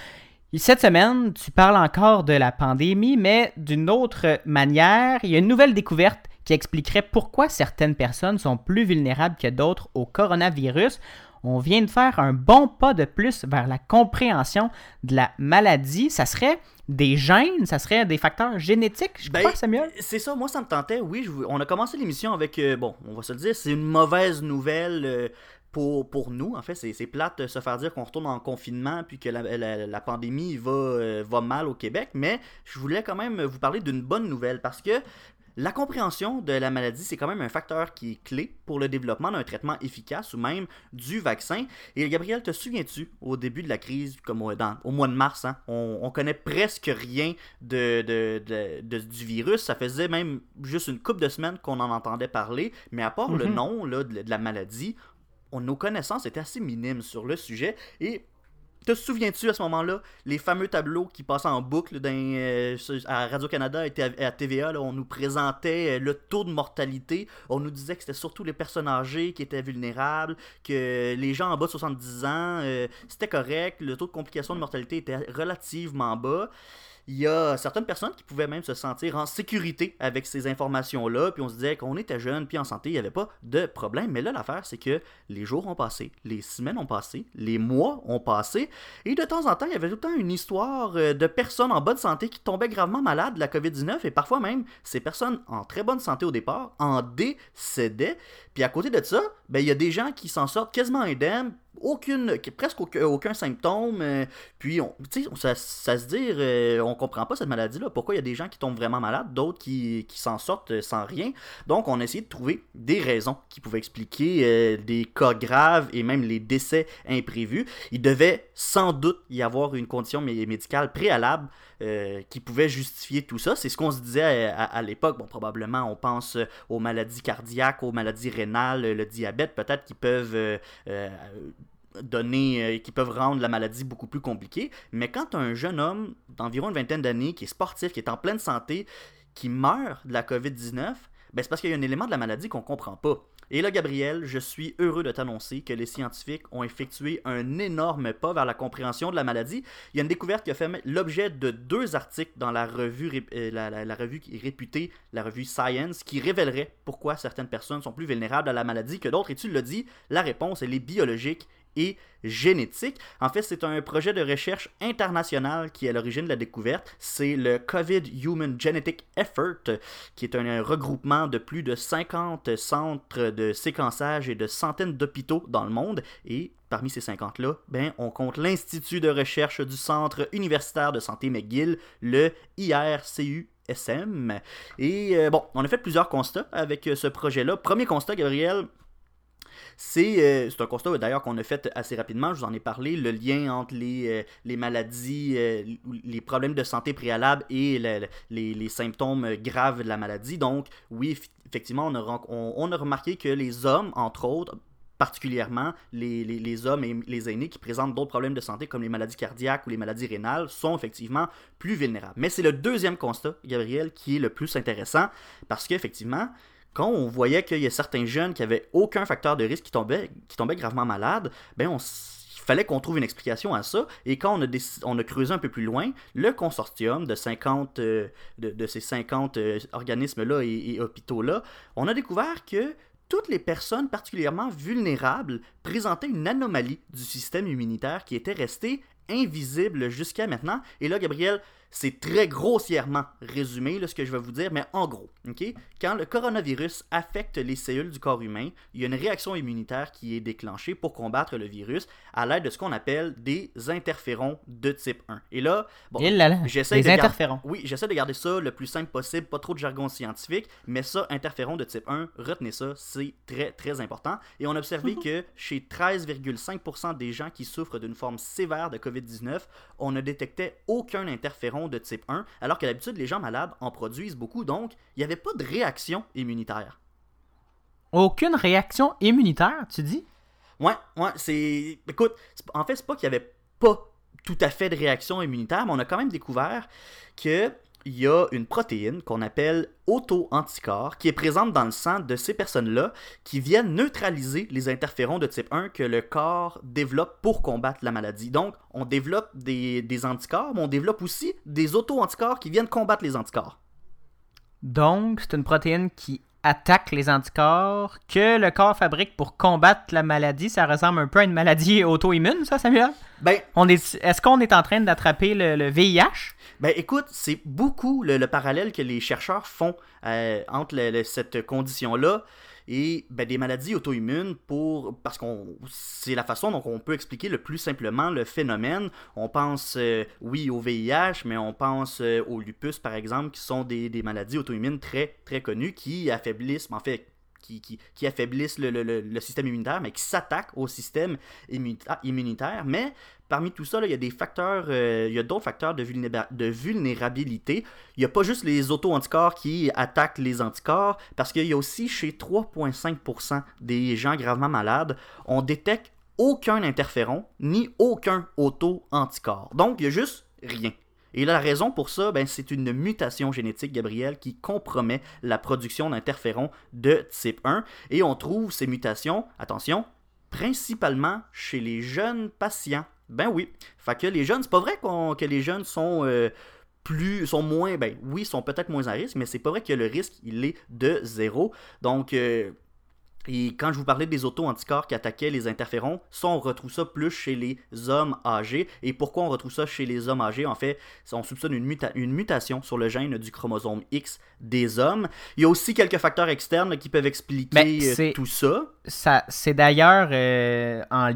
cette semaine, tu parles encore de la pandémie, mais d'une autre manière. Il y a une nouvelle découverte qui expliquerait pourquoi certaines personnes sont plus vulnérables que d'autres au coronavirus. On vient de faire un bon pas de plus vers la compréhension de la maladie. Ça serait des gènes, ça serait des facteurs génétiques, je crois, ben, Samuel? C'est ça, moi ça me tentait, oui. on a commencé l'émission avec, euh, bon, on va se le dire, c'est une mauvaise nouvelle. Euh, pour, pour, nous, en fait, c'est plate de se faire dire qu'on retourne en confinement puis que la, la, pandémie va, euh, va mal au Québec, mais je voulais quand même vous parler d'une bonne nouvelle parce que la compréhension de la maladie, c'est quand même un facteur qui est clé pour le développement d'un traitement efficace ou même du vaccin. Et Gabriel, te souviens-tu, au début de la crise, comme au, mois de mars, hein, on, connaît presque rien de, du virus. Ça faisait même juste une couple de semaines qu'on en entendait parler. Mais à part le mhm. nom là, de, la maladie, nos connaissances étaient assez minimes sur le sujet. Et te souviens-tu à ce moment-là, les fameux tableaux qui passaient en boucle euh, à Radio-Canada et à TVA, on nous présentait euh, le taux de mortalité. On nous disait que c'était surtout les personnes âgées qui étaient vulnérables, que les gens en bas de 70 ans, euh, c'était correct, le taux de complication de mortalité était relativement bas il y a certaines personnes qui pouvaient même se sentir en sécurité avec ces informations-là, puis on se disait qu'on était jeune, puis en santé, il n'y avait pas de problème. Mais là, l'affaire, c'est que les jours ont passé, les semaines ont passé, les mois ont passé, et de temps en temps, il y avait tout le temps une histoire euh, de personnes en bonne santé qui tombaient gravement malades de la COVID-19, et parfois même, ces personnes en très bonne santé au départ en décédaient. Puis à côté de ça, ben, il y a des gens qui s'en sortent quasiment indemnes, aucune, presque aucun, symptôme. Euh, puis, on, ça, ça se dire, euh, on comprend pas cette maladie-là. Pourquoi il y a des gens qui tombent vraiment malades, d'autres qui, s'en sortent euh, sans rien? Donc, on a essayé de trouver des raisons qui pouvaient expliquer des cas graves et même les décès imprévus. Il devait sans doute y avoir une condition médicale préalable qui pouvait justifier tout ça. C'est ce qu'on se disait à, l'époque. Bon, probablement, on pense aux maladies cardiaques, aux maladies rénales, le diabète, peut-être qui peuvent données euh, qui peuvent rendre la maladie beaucoup plus compliquée. Mais quand un jeune homme d'environ une vingtaine d'années, qui est sportif, qui est en pleine santé, qui meurt de la COVID-19, ben c'est parce qu'il y a un élément de la maladie qu'on ne comprend pas. Et là, Gabriel, je suis heureux de t'annoncer que les scientifiques ont effectué un énorme pas vers la compréhension de la maladie. Il y a une découverte qui a fait l'objet de deux articles dans la revue, euh, la, revue qui est réputée, la revue Science, qui révélerait pourquoi certaines personnes sont plus vulnérables à la maladie que d'autres. Et tu l'as dit, la réponse, elle est biologique et génétique. En fait, c'est un projet de recherche international qui est à l'origine de la découverte. C'est le COVID Human Genetic Effort, qui est un regroupement de plus de 50 centres de séquençage et de centaines d'hôpitaux dans le monde. Et parmi ces 50-là, ben, on compte l'Institut de recherche du Centre universitaire de santé McGill, le IRCU SM. Et euh, bon, on a fait plusieurs constats avec ce projet-là. Premier constat, Gabriel, C'est un constat d'ailleurs qu'on a fait assez rapidement, je vous en ai parlé, le lien entre les, les maladies, les problèmes de santé préalables et les, les, symptômes graves de la maladie. Donc oui, effectivement, on a, on a remarqué que les hommes, entre autres, particulièrement les, les, hommes et les aînés qui présentent d'autres problèmes de santé comme les maladies cardiaques ou les maladies rénales sont effectivement plus vulnérables. Mais c'est le deuxième constat, Gabriel, qui est le plus intéressant parce qu'effectivement, quand on voyait qu'il y a certains jeunes qui avaient aucun facteur de risque qui tombaient, gravement malades, ben on il fallait qu'on trouve une explication à ça. Et quand on a, on a creusé un peu plus loin, le consortium de 50 euh, ces 50 euh, organismes-là et hôpitaux-là, on a découvert que toutes les personnes particulièrement vulnérables présentaient une anomalie du système immunitaire qui était restée invisible jusqu'à maintenant. Et là, Gabriel, c'est très grossièrement résumé ce que je vais vous dire, mais en gros, quand le coronavirus affecte les cellules du corps humain, il y a une réaction immunitaire qui est déclenchée pour combattre le virus à l'aide de ce qu'on appelle des interférons de type 1. Et là, bon, j'essaie de. Oui, j'essaie de garder ça le plus simple possible, pas trop de jargon scientifique, mais ça, interférons de type 1, retenez ça, c'est très très important. Et on a observé que chez 13,5% des gens qui souffrent d'une forme sévère de COVID-19, on ne détectait aucun interféron de type 1, alors que d'habitude, les gens malades en produisent beaucoup, donc il n'y avait pas de réaction immunitaire. Aucune réaction immunitaire, tu dis? Ouais, ouais, c'est. Écoute, en fait, c'est pas qu'il n'y avait pas tout à fait de réaction immunitaire, mais on a quand même découvert que il y a une protéine qu'on appelle auto-anticorps qui est présente dans le sang de ces personnes-là qui viennent neutraliser les interférons de type 1 que le corps développe pour combattre la maladie. Donc, on développe des, des anticorps, mais on développe aussi des auto-anticorps qui viennent combattre les anticorps. Donc, c'est une protéine qui attaque les anticorps que le corps fabrique pour combattre la maladie. Ça ressemble un peu à une maladie <laughs> auto-immune, ça, Samuel? Ben, on est, est-ce qu'on est en train d'attraper le, VIH? Ben, écoute, c'est beaucoup le, parallèle que les chercheurs font euh, entre cette condition-là et ben, des maladies auto-immunes pour parce qu'on c'est la façon dont on peut expliquer le plus simplement le phénomène. On pense euh, oui au VIH, mais on pense euh, au lupus par exemple, qui sont des, des maladies auto-immunes très très connues qui affaiblissent, en fait qui, qui, affaiblissent le, le, le, système immunitaire, mais qui s'attaquent au système immunitaire. Mais parmi tout ça, il y a des facteurs, euh, il y a d'autres facteurs de, vulnérabilité. Il n'y a pas juste les auto-anticorps qui attaquent les anticorps, parce qu'il y a aussi chez 3,5% des gens gravement malades, on détecte aucun interféron ni aucun auto-anticorps. Donc, il y a juste rien. Et la raison pour ça, ben, c'est une mutation génétique, Gabriel, qui compromet la production d'interférons de type 1. Et on trouve ces mutations, attention, principalement chez les jeunes patients. Ben oui. Fait que les jeunes, c'est pas vrai que les jeunes sont. Euh, plus sont moins ben oui sont peut-être moins à risque mais c'est pas vrai que le risque il est de zéro donc euh, et quand je vous parlais des auto-anticorps qui attaquaient les interférons, ça, on retrouve ça plus chez les hommes âgés. Et pourquoi on retrouve ça chez les hommes âgés? En fait, on soupçonne une, une mutation sur le gène du chromosome X des hommes. Il y a aussi quelques facteurs externes qui peuvent expliquer euh, tout ça. ça c'est d'ailleurs euh, en,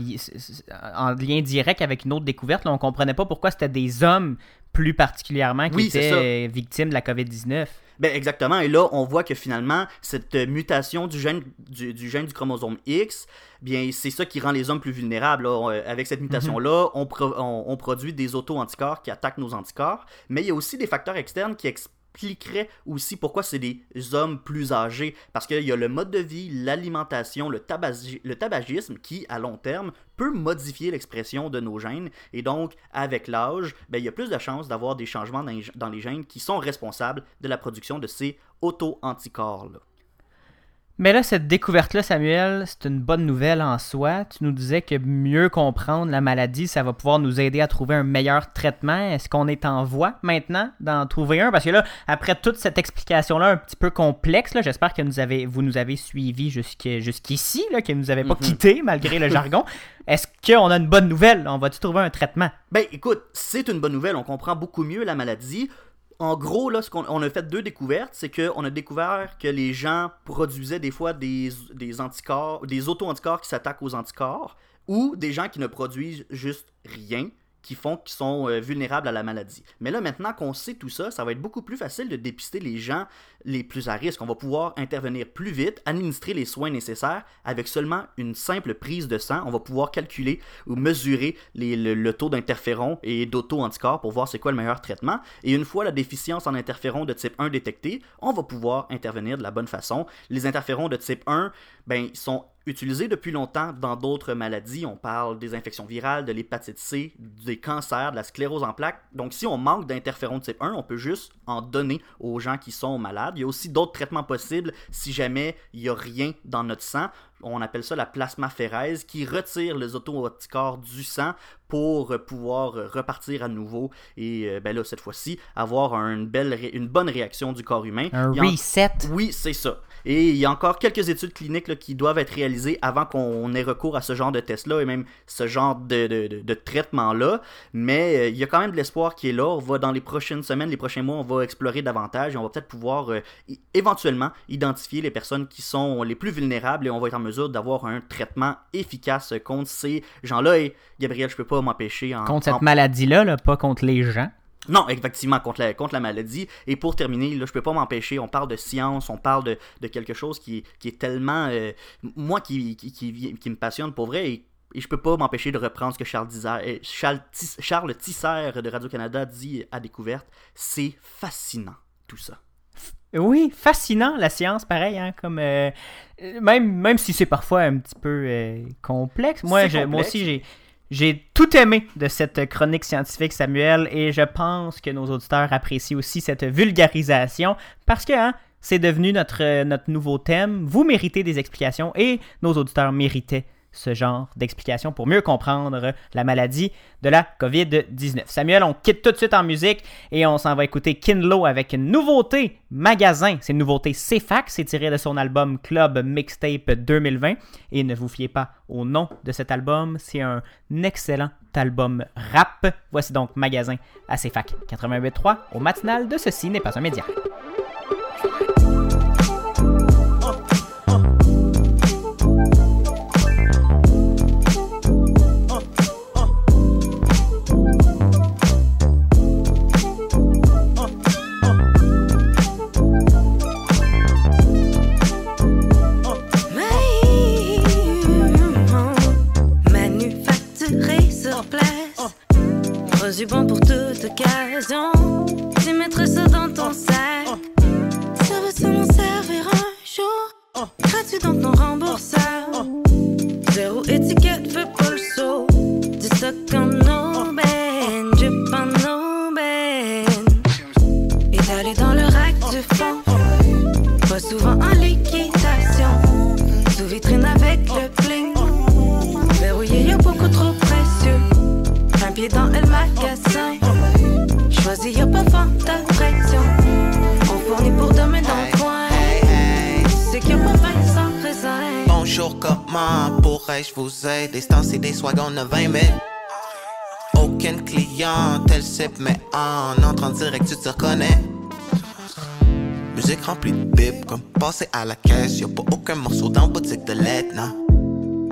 en, lien direct avec une autre découverte. Là, on comprenait pas pourquoi c'était des hommes plus particulièrement qui étaient victimes de la COVID-19. Ben exactement. Et là, on voit que finalement, cette mutation du gène du, gène du chromosome X, bien, c'est ça qui rend les hommes plus vulnérables. Avec cette mutation-là, on, on, produit des auto-anticorps qui attaquent nos anticorps. Mais il y a aussi des facteurs externes qui expliquent expliquerait aussi pourquoi c'est des hommes plus âgés. Parce qu'il y a le mode de vie, l'alimentation, le, tabagisme qui, à long terme, peut modifier l'expression de nos gènes. Et donc, avec l'âge, ben, il y a plus de chances d'avoir des changements dans les gènes qui sont responsables de la production de ces auto-anticorps-là. Mais là, cette découverte-là, Samuel, c'est une bonne nouvelle en soi. Tu nous disais que mieux comprendre la maladie, ça va pouvoir nous aider à trouver un meilleur traitement. Est-ce qu'on est en voie maintenant d'en trouver un? Parce que là, après toute cette explication-là un petit peu complexe, j'espère que nous avez, vous nous avez suivis jusqu'ici, que vous nous avez pas mhm. quitté malgré le jargon. <laughs> Est-ce qu'on a une bonne nouvelle? On va-tu trouver un traitement? Ben écoute, c'est une bonne nouvelle. On comprend beaucoup mieux la maladie en gros, là, ce qu'on on a fait deux découvertes, c'est qu'on a découvert que les gens produisaient des fois des, anticorps, des auto-anticorps qui s'attaquent aux anticorps, ou des gens qui ne produisent juste rien, qui font qu'ils sont euh, vulnérables à la maladie. Mais là, maintenant qu'on sait tout ça, ça va être beaucoup plus facile de dépister les gens les plus à risque. On va pouvoir intervenir plus vite, administrer les soins nécessaires avec seulement une simple prise de sang. On va pouvoir calculer ou mesurer le, taux d'interféron et d'auto-anticorps pour voir c'est quoi le meilleur traitement. Et une fois la déficience en interféron de type 1 détectée, on va pouvoir intervenir de la bonne façon. Les interférons de type 1, ben, sont utilisé depuis longtemps dans d'autres maladies. On parle des infections virales, de l'hépatite C, des cancers, de la sclérose en plaques. Donc si on manque d'interféron type 1, on peut juste en donner aux gens qui sont malades. Il y a aussi d'autres traitements possibles si jamais il n'y a rien dans notre sang. On appelle ça la plasmaphérèse qui retire les auto-anticorps du sang pour pouvoir repartir à nouveau et euh, ben là cette fois-ci avoir une belle une bonne réaction du corps humain. Un reset. Oui, c'est ça. Et il y a encore quelques études cliniques qui doivent être réalisées avant qu'on ait recours à ce genre de test-là et même ce genre de, traitement-là. Mais euh, il y a quand même de l'espoir qui est là. On va dans les prochaines semaines, les prochains mois, on va explorer davantage et on va peut-être pouvoir euh, éventuellement identifier les personnes qui sont les plus vulnérables et on va être en mesure d'avoir un traitement efficace contre ces gens-là. Et Gabriel, je peux pas m'empêcher en... Contre cette maladie-là, pas contre les gens. Non, effectivement, contre la, contre la maladie. Et pour terminer, là, je peux pas m'empêcher, on parle de science, on parle de, quelque chose qui, est tellement... Euh, moi, qui, qui, me passionne pour vrai, et, et je peux pas m'empêcher de reprendre ce que Charles, euh, Charles, Charles Tisser de Radio-Canada dit à Découverte. C'est fascinant, tout ça. Oui, fascinant la science, pareil, hein, comme euh, même, même si c'est parfois un petit peu complexe. Moi, moi aussi, j'ai j'ai tout aimé de cette chronique scientifique, Samuel, et je pense que nos auditeurs apprécient aussi cette vulgarisation parce que hein, c'est devenu notre, notre nouveau thème. Vous méritez des explications et nos auditeurs méritaient ce genre d'explication pour mieux comprendre la maladie de la COVID-19. Samuel, on quitte tout de suite en musique et on s'en va écouter Kinlo avec une nouveauté magasin. C'est une nouveauté CFAC, c'est tiré de son album Club Mixtape 2020 et ne vous fiez pas au nom de cet album, c'est un excellent album rap. Voici donc Magasin à CFAC 88.3 au matinal de Ceci n'est pas un média. Swagons de 20 000. Aucune clientèle cible, mais en entrant direct, tu te reconnais. Musique remplie de bip, comme passer à la caisse. Y'a pas aucun morceau dans boutique de lettres, non.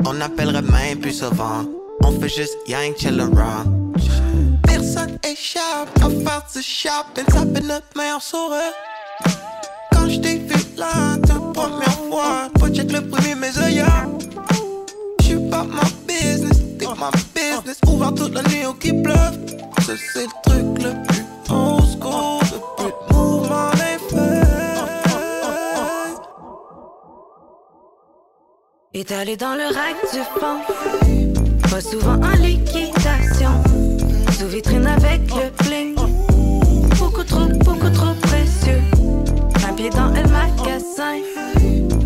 On appellerait même plus souvent. On fait juste yang chill around. Personne échappe à faire du shopping, taper notre meilleur sourire. Quand j't'ai vu là, ta première fois, pas check le premier mes œillères. J'suis pas ma business, ma business. Ouvert toute la nuit qui pleuve. Ça c'est le truc le plus old school, plus de mouvement Étalé dans le rack du fond pas souvent en liquidation. Sous vitrine avec le bling. Beaucoup trop, beaucoup trop précieux. Un pied dans le magasin.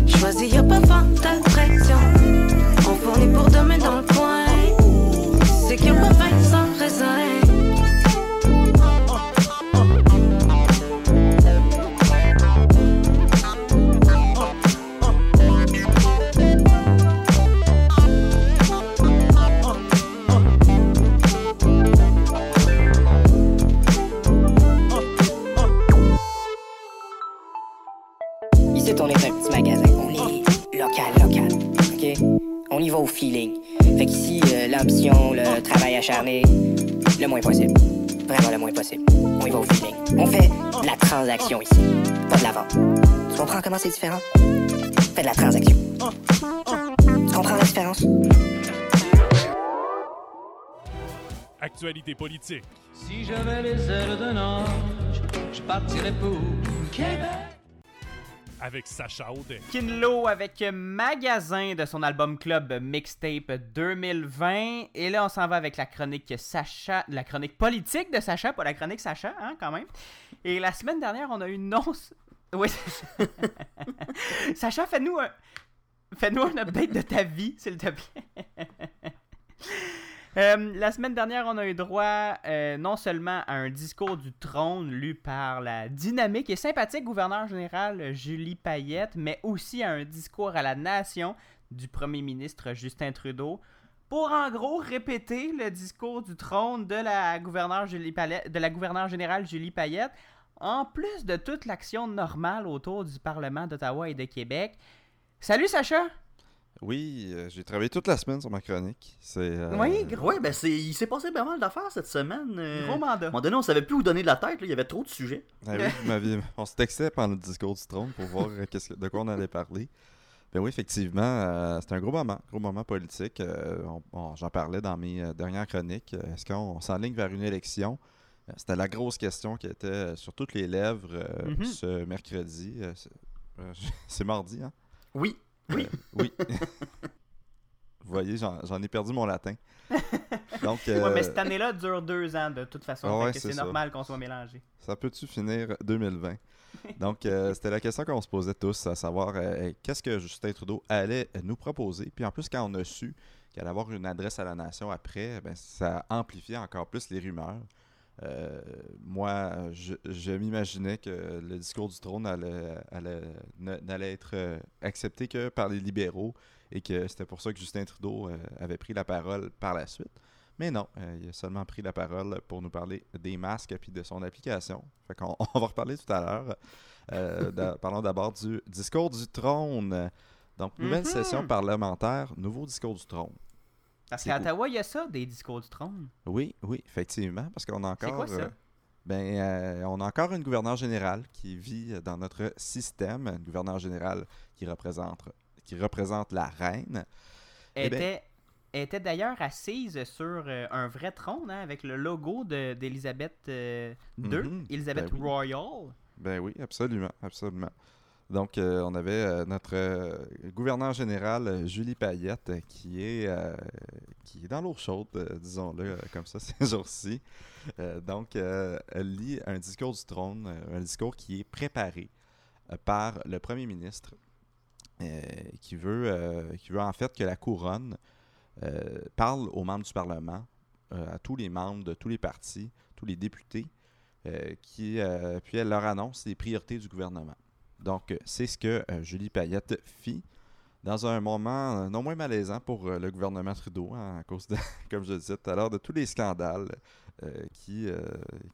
Choisis, y'a pas vente d'attraction. On fournit pour demain dans le Le moins possible. Vraiment le moins possible. On y va au feeling. On fait de la transaction ici. Pas de la vente. Tu comprends comment c'est différent? Fais de la transaction. Tu comprends la différence? Actualité politique. Si j'avais les ailes d'un ange, je partirais pour Québec. Avec Sacha Audet. Kinlo avec Magasin de son album Club Mixtape 2020. Et là, on s'en va avec la chronique Sacha, la chronique politique de Sacha, pas la chronique Sacha, hein, quand même. Et la semaine dernière, on a eu non. <laughs> Oui. <laughs> Sacha, fais-nous un. Fais-nous un update de ta vie, s'il te plaît. <laughs> Euh, la semaine dernière, on a eu droit euh, non seulement à un discours du trône lu par la dynamique et sympathique gouverneur général Julie Payette, mais aussi à un discours à la nation du premier ministre Justin Trudeau pour en gros répéter le discours du trône de la gouverneure, Julie Payette, de la gouverneure générale Julie Payette, en plus de toute l'action normale autour du Parlement d'Ottawa et de Québec. Salut Sacha! Oui, euh, j'ai travaillé toute la semaine sur ma chronique. C'est. euh, Oui, gros, Ouais, ben c'est, il s'est passé pas mal d'affaires cette semaine. euh. gros À un mandat. moment donné, on savait plus où donner de la tête, là, il y avait trop de sujets. ah oui, on se textait pendant le discours du trône pour voir qu'est-ce que- de quoi on allait parler. Ben oui, effectivement, euh, c'était un gros moment, gros moment politique. Euh, on- on- J'en parlais dans mes dernières chroniques. Est-ce qu'on s'enligne vers une élection? C'était la grosse question qui était sur toutes les lèvres euh, Mhm. ce mercredi. Euh, c'est- euh, <laughs> C'est mardi, hein? Oui. Oui. oui. <laughs> Vous voyez, j'en ai perdu mon latin. <laughs> Donc, Ouais, euh, mais cette année-là dure deux ans de toute façon. Ah ouais, c'est normal qu'on soit mélangé. Ça peut-tu finir 2020? Donc, euh, <laughs> c'était la question qu'on se posait tous, à savoir euh, qu'est-ce que Justin Trudeau allait nous proposer? Puis en plus, quand on a su qu'il allait avoir une adresse à la nation après, ben, ça amplifiait encore plus les rumeurs. Euh, moi, je, je m'imaginais que le discours du trône allait, n'allait être euh, accepté que par les libéraux et que c'était pour ça que Justin Trudeau euh, avait pris la parole par la suite. Mais non, euh, il a seulement pris la parole pour nous parler des masques et de son application. Fait qu'on <laughs> on va reparler tout à l'heure. Euh, <laughs> parlons d'abord du discours du trône. Donc, nouvelle Mhm. session parlementaire, nouveau discours du trône. Parce qu'à. Ottawa, il y a ça, des discours du trône. Oui, oui, effectivement, parce qu'on a C'est encore... quoi ça? euh, ben, euh, on a encore une gouverneure générale qui vit dans notre système, une gouverneure générale qui représente, qui représente la reine. Elle Eh ben- était, elle était d'ailleurs assise sur euh, un vrai trône, hein, avec le logo de- d'Élisabeth euh, II, Mhm. Ben oui. Royal. Ben oui, absolument, absolument. Donc, euh, on avait euh, notre euh, gouverneur général, Julie Payette, qui est, qui est dans l'eau chaude, disons-le comme ça, <laughs> ces jours-ci. Donc, elle lit un discours du trône, un discours qui est préparé par le premier ministre, qui, veut, qui veut en fait que la couronne parle aux membres du Parlement, à tous les membres de tous les partis, tous les députés, qui, puis elle leur annonce les priorités du gouvernement. Donc, euh, c'est ce que euh, Julie Payette fit dans un moment euh, non moins malaisant pour le gouvernement Trudeau, hein, à cause de, <laughs> comme je le disais tout à l'heure, de tous les scandales euh, qui, euh,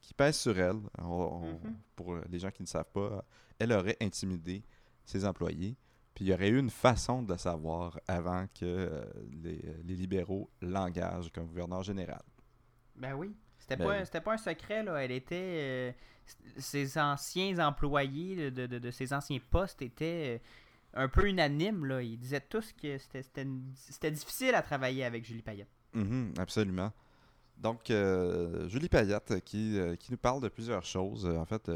qui pèsent sur elle. On- on- Mhm. Pour les gens qui ne savent pas, elle aurait intimidé ses employés. Puis il y aurait eu une façon de le savoir avant que euh, les, les libéraux l'engagent comme gouverneur général. Ben oui. C'était Ben pas, c'était pas un secret, là. Elle était. euh, ses anciens employés de, de- de ses anciens postes étaient euh, un peu unanimes, là. Ils disaient tous que c'était, difficile à travailler avec Julie Payette. Mhm, absolument. Donc, euh, Julie Payette qui, euh, qui nous parle de plusieurs choses. En fait,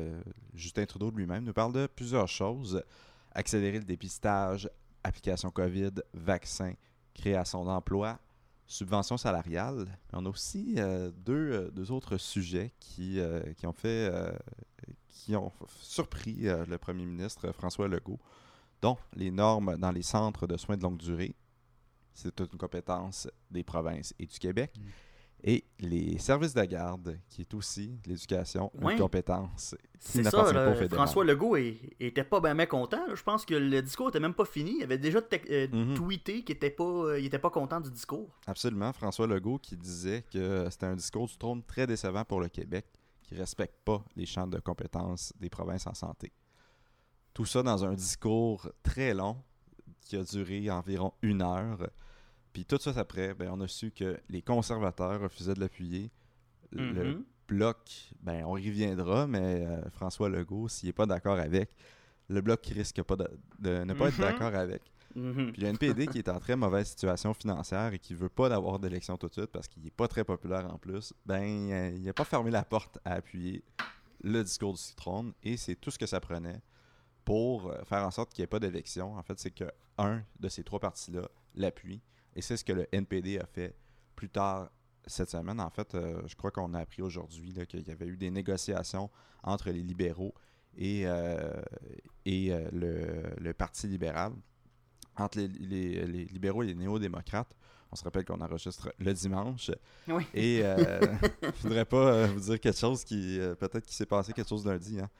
Justin Trudeau lui-même nous parle de plusieurs choses. Accélérer le dépistage, application COVID, vaccin, création d'emplois, subvention salariale. On a aussi euh, deux, euh, deux autres sujets qui, euh, qui ont fait qui ont surpris le premier ministre François Legault, dont les normes dans les centres de soins de longue durée. C'est toute une compétence des provinces et du Québec. Et les services de garde, qui est aussi l'éducation, Ouais. une compétence qui C'est ça, là. François Legault est- était pas bien content. là. Je pense que le discours était même pas fini. Il avait déjà euh, Mhm. tweeté qu'il était pas, euh, il était pas content du discours. Absolument, François Legault qui disait que c'était un discours du trône très décevant pour le Québec, qui respecte pas les champs de compétences des provinces en santé. Tout ça dans un discours très long qui a duré environ une heure. Puis tout ça après, ben, on a su que les conservateurs refusaient de l'appuyer, Le Mhm. bloc, ben, on y reviendra, mais euh, François Legault, s'il n'est pas d'accord avec, le bloc risque pas de, de ne pas être Mhm. d'accord avec. Mhm. Puis le NPD qui est en très mauvaise situation financière et qui veut pas d'avoir d'élection tout de suite parce qu'il est pas très populaire en plus, ben euh, il n'a pas fermé la porte à appuyer le discours du citron et c'est tout ce que ça prenait pour euh, faire en sorte qu'il n'y ait pas d'élection. En fait, c'est que un de ces trois partis-là l'appuie et c'est ce que le NPD a fait plus tard cette semaine. En fait, euh, je crois qu'on a appris aujourd'hui qu'il y avait eu des négociations entre les libéraux et, euh, et euh, le, le Parti libéral entre les, les- les libéraux et les néo-démocrates. On se rappelle qu'on enregistre le dimanche. Oui. Et euh, <laughs> <laughs> je voudrais pas vous dire quelque chose qui. Peut-être qu'il s'est passé quelque chose lundi. Hein.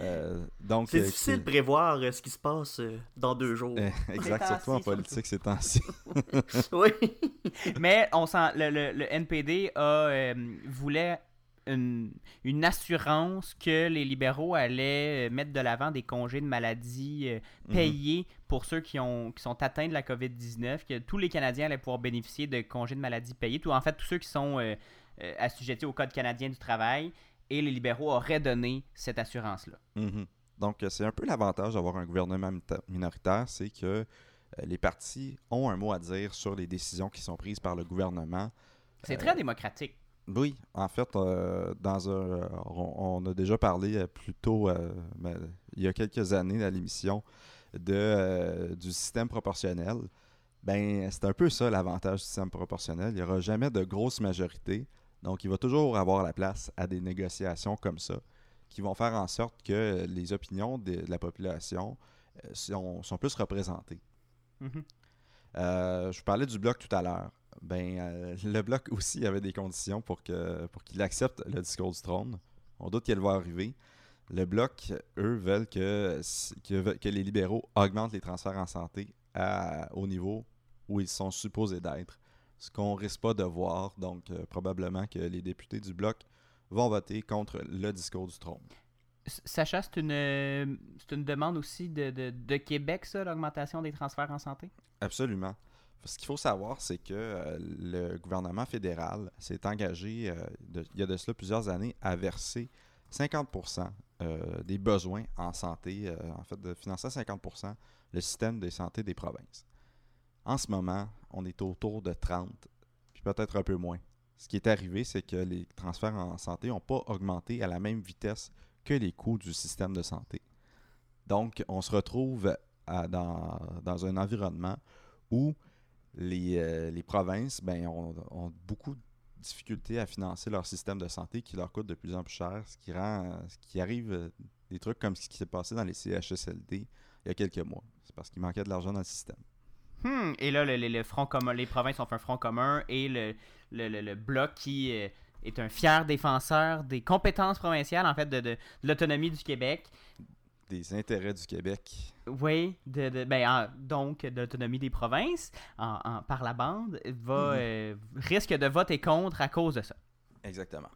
Euh, donc, C'est euh, difficile qui- de prévoir euh, ce qui se passe euh, dans deux jours. <laughs> Euh, exact, surtout en politique ces temps-ci. <laughs> oui. <laughs> Mais on sent, le, le- le NPD a, euh, voulait une, une assurance que les libéraux allaient mettre de l'avant des congés de maladie Mhm. payés pour ceux qui, ont, qui sont atteints de la COVID-19, que tous les Canadiens allaient pouvoir bénéficier de congés de maladie payés, tout, en fait tous ceux qui sont assujettis au Code canadien du travail, et les libéraux auraient donné cette assurance-là. Mhm. Donc, euh, c'est un peu l'avantage d'avoir un gouvernement minoritaire, c'est que euh, les partis ont un mot à dire sur les décisions qui sont prises par le gouvernement. C'est Euh, très démocratique. Oui, en fait, euh, dans un, on, on a déjà parlé plus tôt, euh, ben, il y a quelques années à l'émission, de, du système proportionnel. Ben, c'est un peu ça l'avantage du système proportionnel. Il n'y aura jamais de grosse majorité. Donc, il va toujours avoir la place à des négociations comme ça qui vont faire en sorte que les opinions de la population euh, sont, sont plus représentées. Mhm. Euh, je vous parlais du bloc tout à l'heure. Ben, euh, <laughs> le bloc aussi avait des conditions pour que pour qu'il accepte le discours du trône. On doute qu'elle va arriver. Le bloc, eux, veulent que, que, que les libéraux augmentent les transferts en santé à- au niveau où ils sont supposés d'être. Ce qu'on risque pas de voir. Donc, euh, probablement que les députés du bloc vont voter contre le discours du trône. Sacha, c'est une, euh, c'est une demande aussi de, de, de Québec, ça, l'augmentation des transferts en santé? Absolument. Ce qu'il faut savoir, c'est que euh, le gouvernement fédéral s'est engagé, euh, de- il y a de cela plusieurs années, à verser 50% euh, des besoins en santé, en fait, de financer à 50% le système de santé des provinces. En ce moment, on est autour de 30, puis peut-être un peu moins. Ce qui est arrivé, c'est que les transferts en santé n'ont pas augmenté à la même vitesse que les coûts du système de santé. Donc, on se retrouve dans, dans un environnement où les, euh, les provinces ben, ont, ont beaucoup de difficultés à financer leur système de santé qui leur coûte de plus en plus cher, ce qui rend ce qui arrive euh, des trucs comme ce qui s'est passé dans les CHSLD il y a quelques mois. C'est parce qu'il manquait de l'argent dans le système. Hmm, Et là, le, le- le front commun, les provinces ont fait un front commun et le, bloc qui euh, est un fier défenseur des compétences provinciales, en fait, de, de- de l'autonomie du Québec. Des intérêts du Québec. Oui, de, de- ben, en- donc de l'autonomie des provinces en, en- par la bande, va, Mhm. euh, risque de voter contre à cause de ça. Exactement.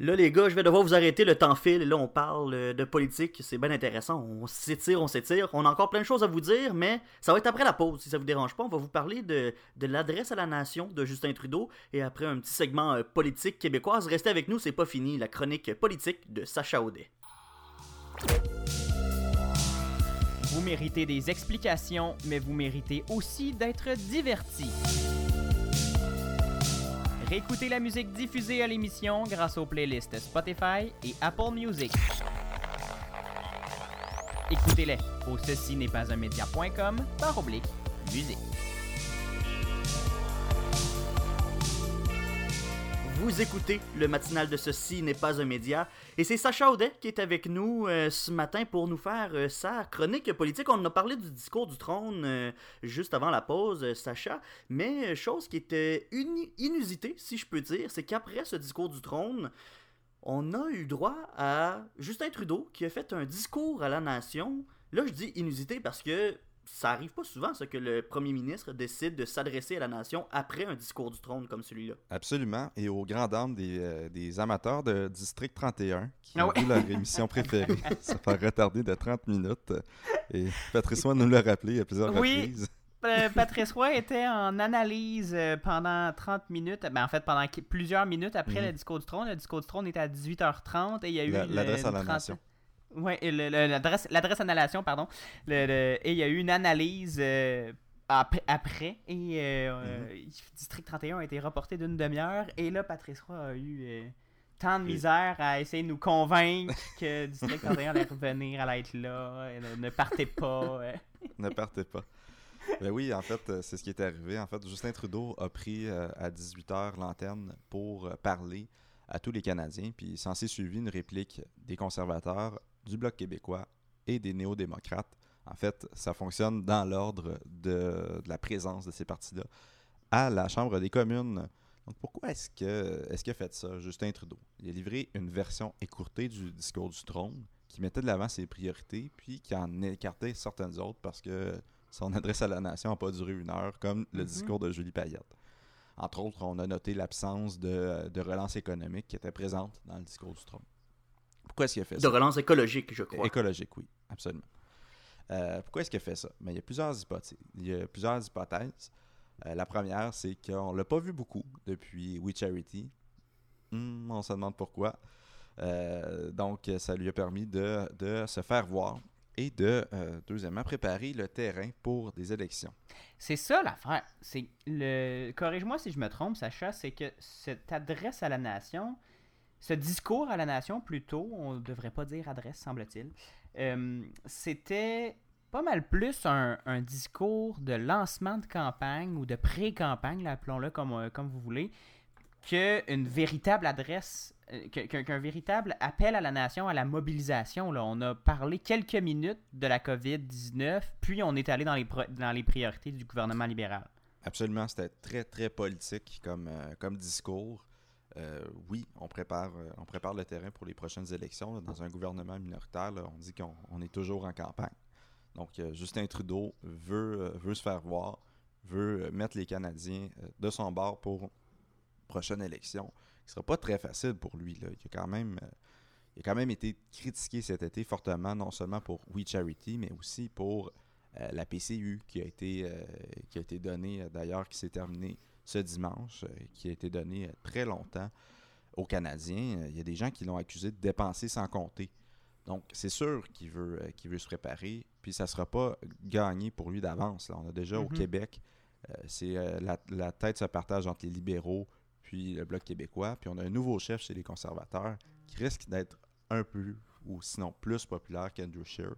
Là, les gars, je vais devoir vous arrêter. Le temps file. Là, on parle euh, de politique. C'est bien intéressant. On s'étire, on s'étire. On a encore plein de choses à vous dire, mais ça va être après la pause, si ça vous dérange pas. On va vous parler de, l'adresse à la nation de Justin Trudeau et après un petit segment euh, politique québécoise. Restez avec nous, c'est pas fini. La chronique politique de Sacha Audet. Vous méritez des explications, mais vous méritez aussi d'être divertis. Réécoutez la musique diffusée à l'émission grâce aux playlists Spotify et Apple Music. Écoutez-les au ceci n'est pas un média.com par oblique musique. Vous écoutez le matinal de Ceci n'est pas un média. Et c'est Sacha Audet qui est avec nous euh, ce matin pour nous faire euh, sa chronique politique. On a parlé du discours du trône euh, juste avant la pause, Sacha. Mais chose qui était inusitée, si je peux dire, c'est qu'après ce discours du trône, on a eu droit à Justin Trudeau qui a fait un discours à la nation. Là, je dis inusité parce que ça arrive pas souvent, ça, que le premier ministre décide de s'adresser à la nation après un discours du trône comme celui-là. Absolument. Et aux grandes dames des, euh, des amateurs de District 31, qui Ah ont ouais. leur émission <laughs> préférée se faire retarder de 30 minutes. Et Patrice Roy nous l'a rappelé à plusieurs Oui. reprises. <laughs> euh, Patrice Roy était en analyse euh, pendant 30 minutes, ben, en fait pendant plusieurs minutes après Mhm. le discours du trône. Le discours du trône était à 18h30 et il y a eu l'adresse à la nation. Ouais, et le- le- l'adresse nation, pardon. Le- le- et il y a eu une analyse euh, après, après, et euh, euh, District 31 a été reporté d'une demi-heure et là Patrice Roy a eu euh, tant de misère à essayer de nous convaincre que District 31 allait revenir, allait être là, et ne, partez pas. <laughs> ne partez pas. Ben oui, en fait, c'est ce qui est arrivé. En fait, Justin Trudeau a pris à 18h l'antenne pour parler à tous les Canadiens, puis il s'en s'est suivi une réplique des conservateurs, du Bloc québécois et des néo-démocrates. En fait, ça fonctionne dans l'ordre de, de la présence de ces partis-là à la Chambre des communes. Donc pourquoi est-ce que est-ce qu'il a fait ça, Justin Trudeau? Il a livré une version écourtée du discours du trône qui mettait de l'avant ses priorités, puis qui en écartait certaines autres parce que son adresse à la nation n'a pas duré une heure, comme le Mhm. discours de Julie Payette. Entre autres, on a noté l'absence de, de relance économique qui était présente dans le discours du trône. Pourquoi est-ce qu'il a fait De ça? relance écologique, je crois. Écologique, oui, absolument. Euh, pourquoi est-ce qu'il a fait ça? Mais il y a plusieurs hypothèses. Il y a plusieurs hypothèses. Euh, la première, c'est qu'on l'a pas vu beaucoup depuis We Charity. Hmm, on se demande pourquoi. Euh, donc, ça lui a permis de, de se faire voir et de, euh, deuxièmement, préparer le terrain pour des élections. C'est ça l'affaire. C'est le. Corrige-moi si je me trompe, Sacha, c'est que cette adresse à la nation, ce discours à la nation plutôt, on ne devrait pas dire adresse, semble-t-il, euh, c'était pas mal plus un, discours de lancement de campagne ou de pré-campagne, appelons-le comme, euh, comme vous voulez, qu'une véritable adresse, euh, qu'un véritable appel à la nation, à la mobilisation. Là. On a parlé quelques minutes de la COVID-19, puis on est allé dans les, dans les priorités du gouvernement libéral. Absolument, c'était très, très politique comme, comme discours. Euh, oui, on prépare, euh, on prépare le terrain pour les prochaines élections. dans un gouvernement minoritaire, on dit qu'on on est toujours en campagne. Donc, euh, Justin Trudeau veut, se faire voir, veut mettre les Canadiens de son bord pour prochaine élection. Ce sera pas très facile pour lui. Il, a quand même, été critiqué cet été fortement, non seulement pour We Charity, mais aussi pour la PCU qui a été, qui donnée, d'ailleurs, qui s'est terminée ce dimanche, euh, qui a été donnée euh, très longtemps aux Canadiens. Euh, Il y a des gens qui l'ont accusé de dépenser sans compter. Donc, c'est sûr qu'il veut, qu'il veut se préparer, puis ça ne sera pas gagné pour lui d'avance. On a déjà au Mhm. Québec, euh, c'est euh, la, la tête se partage entre les libéraux puis le Bloc québécois, puis on a un nouveau chef chez les conservateurs qui risque d'être un peu, ou sinon plus populaire qu'Andrew Scheer.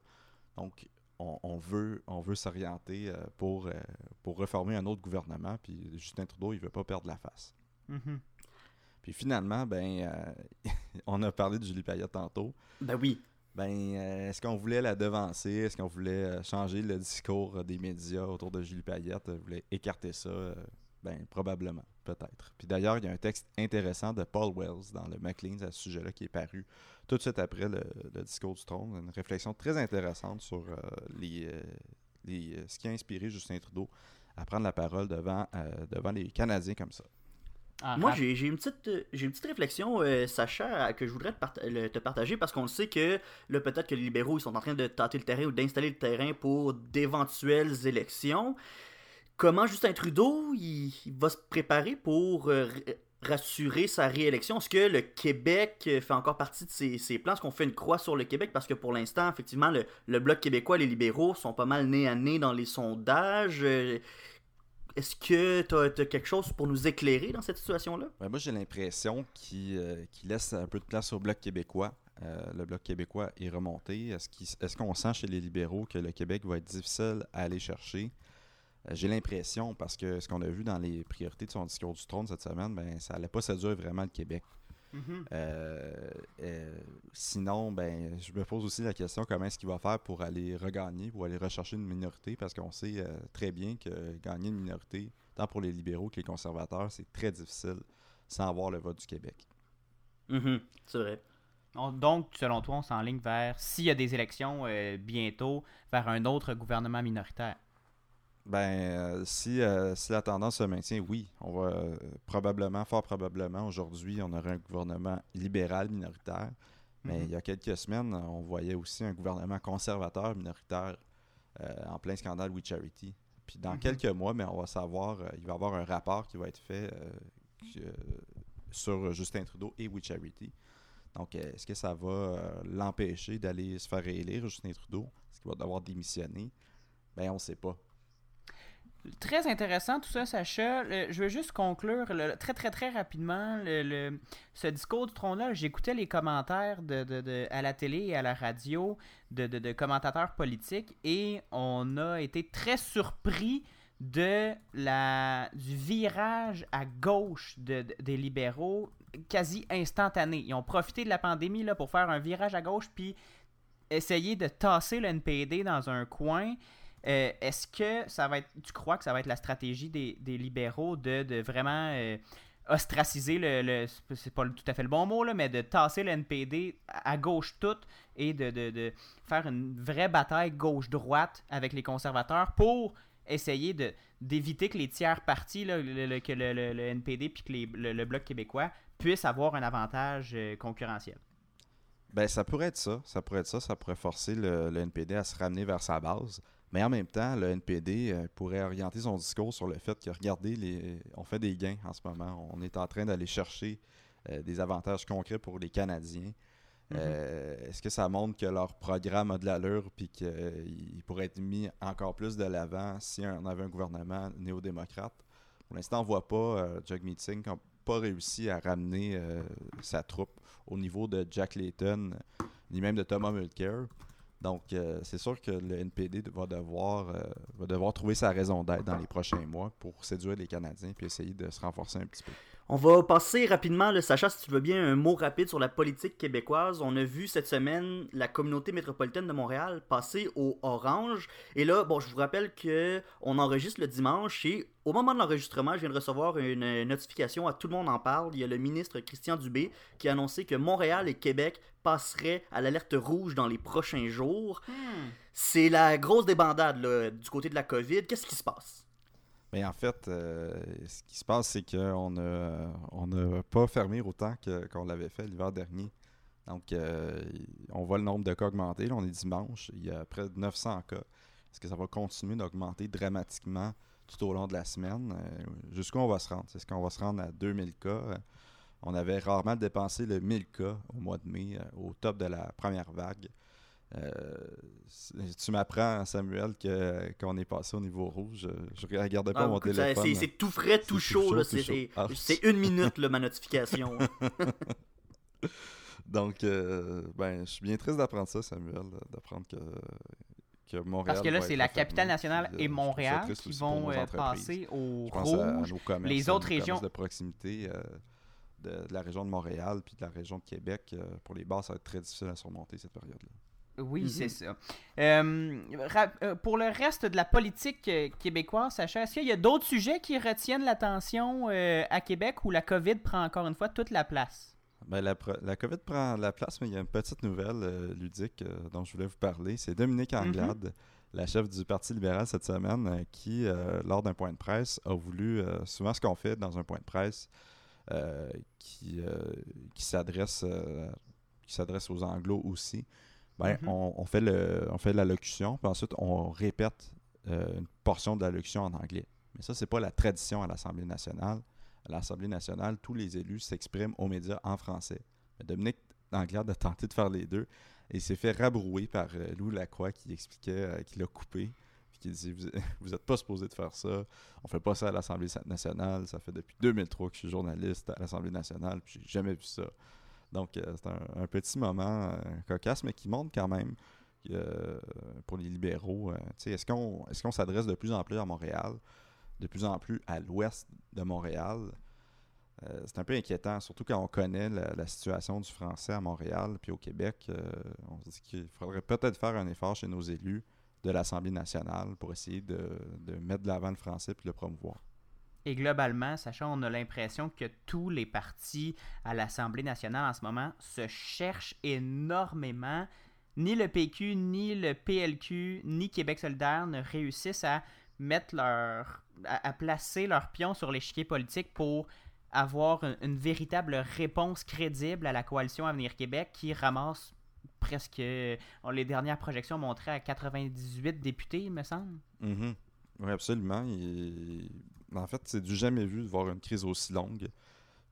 Donc, on, on veut, on veut s'orienter euh, pour, euh, pour reformer un autre gouvernement, puis Justin Trudeau, il veut pas perdre la face. Mhm. Puis finalement, ben, euh, <laughs> on a parlé de Julie Payette tantôt. Ben oui. Ben, euh, est-ce qu'on voulait la devancer? Est-ce qu'on voulait changer le discours des médias autour de Julie Payette? On voulait écarter ça? Euh, Ben, probablement, peut-être. Puis d'ailleurs, il y a un texte intéressant de Paul Wells dans le Maclean's à ce sujet-là qui est paru tout de suite après le, le discours du trône. Une réflexion très intéressante sur euh, les, euh, les, euh, ce qui a inspiré Justin Trudeau à prendre la parole devant, euh, devant les Canadiens comme ça. Ah, Moi, j'ai une petite j'ai une petite réflexion, euh, Sacha, que je voudrais te, part- le- te partager parce qu'on le sait que là, peut-être que les libéraux ils sont en train de tâter le terrain ou d'installer le terrain pour d'éventuelles élections. Comment Justin Trudeau il, va se préparer pour euh, rassurer sa réélection? Est-ce que le Québec euh, fait encore partie de ses, plans? Est-ce qu'on fait une croix sur le Québec? Parce que pour l'instant, effectivement, le, Bloc québécois les libéraux sont pas mal nez à nez dans les sondages. Euh, Est-ce que tu as, quelque chose pour nous éclairer dans cette situation-là? Ben, moi, j'ai l'impression qu'il laisse un peu de place au Bloc québécois. Le Bloc québécois est remonté. Est-ce qu'on sent chez les libéraux que le Québec va être difficile à aller chercher? Euh, j'ai l'impression, parce que ce qu'on a vu dans les priorités de son discours du trône cette semaine, ben, ça n'allait pas séduire vraiment le Québec. Mhm. Euh, euh, sinon, ben, je me pose aussi la question comment est-ce qu'il va faire pour aller regagner, pour aller rechercher une minorité, parce qu'on sait euh, très bien que gagner une minorité, tant pour les libéraux que les conservateurs, c'est très difficile sans avoir le vote du Québec. Mhm, C'est vrai. On- Donc, selon toi, on s'enligne vers, s'il y a des élections euh, bientôt, vers un autre gouvernement minoritaire? Ben, euh, si, euh, si la tendance se maintient, oui, on va euh, probablement, fort probablement, aujourd'hui, on aurait un gouvernement libéral minoritaire. Mais Mhm. il y a quelques semaines, on voyait aussi un gouvernement conservateur minoritaire euh, en plein scandale We Charity. puis dans Mhm. quelques mois, mais on va savoir, il va y avoir un rapport qui va être fait qui, sur Justin Trudeau et We Charity. Donc, est-ce que ça va l'empêcher d'aller se faire réélire, Justin Trudeau? Est-ce qu'il va devoir démissionner? Ben, on ne sait pas. Très intéressant tout ça, Sacha. Le- je veux juste conclure très très très rapidement ce discours du trône-là. J'écoutais les commentaires à la télé et à la radio de, commentateurs politiques et on a été très surpris de du virage à gauche de- de- des libéraux quasi instantané. Ils ont profité de la pandémie là, pour faire un virage à gauche puis essayer de tasser le NPD dans un coin. Euh, Est-ce que ça va être, tu crois que ça va être la stratégie des, libéraux de, vraiment euh, ostraciser le, c'est pas tout à fait le bon mot là, mais de tasser le NPD à gauche toute et de, faire une vraie bataille gauche-droite avec les conservateurs pour essayer d'éviter que les tiers partis, le- que le, NPD puis que le, Bloc québécois puissent avoir un avantage euh, concurrentiel? Ben, ça pourrait être ça. Ça pourrait être ça. Ça pourrait forcer le NPD à se ramener vers sa base. Mais en même temps, le NPD euh, pourrait orienter son discours sur le fait que, regardez, les, on fait des gains en ce moment. On est en train d'aller chercher euh, des avantages concrets pour les Canadiens. Euh, Est-ce que ça montre que leur programme a de l'allure puis qu'il pourrait être mis encore plus de l'avant si on avait un gouvernement néo-démocrate? Pour l'instant, on ne voit pas Jagmeet Singh qui n'a pas réussi à ramener sa troupe au niveau de Jack Layton ni même de Thomas Mulcair. Donc, euh, c'est sûr que le NPD va devoir, euh, va devoir trouver sa raison d'être dans les prochains mois pour séduire les Canadiens puis essayer de se renforcer un petit peu. On va passer rapidement, le Sacha, si tu veux bien, un mot rapide sur la politique québécoise. On a vu cette semaine la communauté métropolitaine de Montréal passer au orange. Et là, bon, je vous rappelle que on enregistre le dimanche et au moment de l'enregistrement, je viens de recevoir une notification à Tout le monde en parle. Il y a le ministre Christian Dubé qui a annoncé que Montréal et Québec passeraient à l'alerte rouge dans les prochains jours. C'est la grosse débandade là, du côté de la COVID. Qu'est-ce qui se passe? Mais en fait, euh, ce qui se passe, c'est qu'on n'a on pas fermé autant qu'on l'avait fait l'hiver dernier. Donc, euh, on voit le nombre de cas augmenter. Là, on est dimanche. Il y a près de 900 cas. Est-ce que ça va continuer d'augmenter dramatiquement tout au long de la semaine? Euh, Jusqu'où on va se rendre? Est-ce qu'on va se rendre à 2000 cas? On avait rarement dépensé le 1000 cas au mois de mai, au top de la première vague. Euh, tu m'apprends, Samuel, que qu'on est passé au niveau rouge. Je ne regardais pas Ah, mon écoute, téléphone. C'est c'est tout frais, tout chaud. C'est chaud. c'est- Ah. c'est une minute, là, ma notification. <laughs> Donc, euh, ben, je suis bien triste d'apprendre ça, Samuel, d'apprendre que, que Montréal. Parce que là, c'est la capitale nationale puis, euh, et Montréal qui vont passer au rouge. Les autres régions- de proximité euh, de, de la région de Montréal puis de la région de Québec. euh, pour les bars, ça va être très difficile à surmonter cette période-là. Oui, Mhm. c'est ça. Euh, euh, pour le reste de la politique euh, québécoise, Sacha, est-ce qu'il y a d'autres sujets qui retiennent l'attention euh, à Québec où la COVID prend encore une fois toute la place? Ben, la, COVID prend la place, mais il y a une petite nouvelle euh, ludique euh, dont je voulais vous parler. C'est Dominique Anglade, la chef du Parti libéral cette semaine, euh, qui, euh, lors d'un point de presse, a voulu, euh, souvent ce qu'on fait dans un point de presse, euh, qui, euh, qui s'adresse euh, qui s'adresse aux anglos aussi, ben, Mhm. on, on fait le, on fait de l'allocution, puis ensuite on répète euh, une portion de l'allocution en anglais. Mais ça, c'est pas la tradition à l'Assemblée nationale. À l'Assemblée nationale, tous les élus s'expriment aux médias en français. Mais Dominique Anglade a tenté de faire les deux et il s'est fait rabrouer par euh, Lou Lacroix qui expliquait euh, qu'il l'a coupé. Puis qui disait Vous <laughs> vous êtes pas supposé de faire ça. On fait pas ça à l'Assemblée nationale. Ça fait depuis 2003 que je suis journaliste à l'Assemblée nationale. Puis j'ai jamais vu ça. Donc, euh, c'est un, petit moment euh, cocasse, mais qui montre quand même euh, pour les libéraux, est-ce qu'on est qu'on s'adresse de plus en plus à Montréal, de plus en plus à l'ouest de Montréal? C'est un peu inquiétant, surtout quand on connaît la, situation du français à Montréal puis au Québec. on se dit qu'il faudrait peut-être faire un effort chez nos élus de l'Assemblée nationale pour essayer de, de mettre de l'avant le français puis le promouvoir. Et globalement, Sacha, on a l'impression que tous les partis à l'Assemblée nationale en ce moment se cherchent énormément. Ni le PQ, ni le PLQ, ni Québec solidaire ne réussissent à mettre leur. à, placer leur pion sur l'échiquier politique pour avoir une, véritable réponse crédible à la coalition Avenir Québec qui ramasse presque. on- les dernières projections montraient à 98 députés, il me semble. Mhm. Oui, absolument. En fait, c'est du jamais vu de voir une crise aussi longue.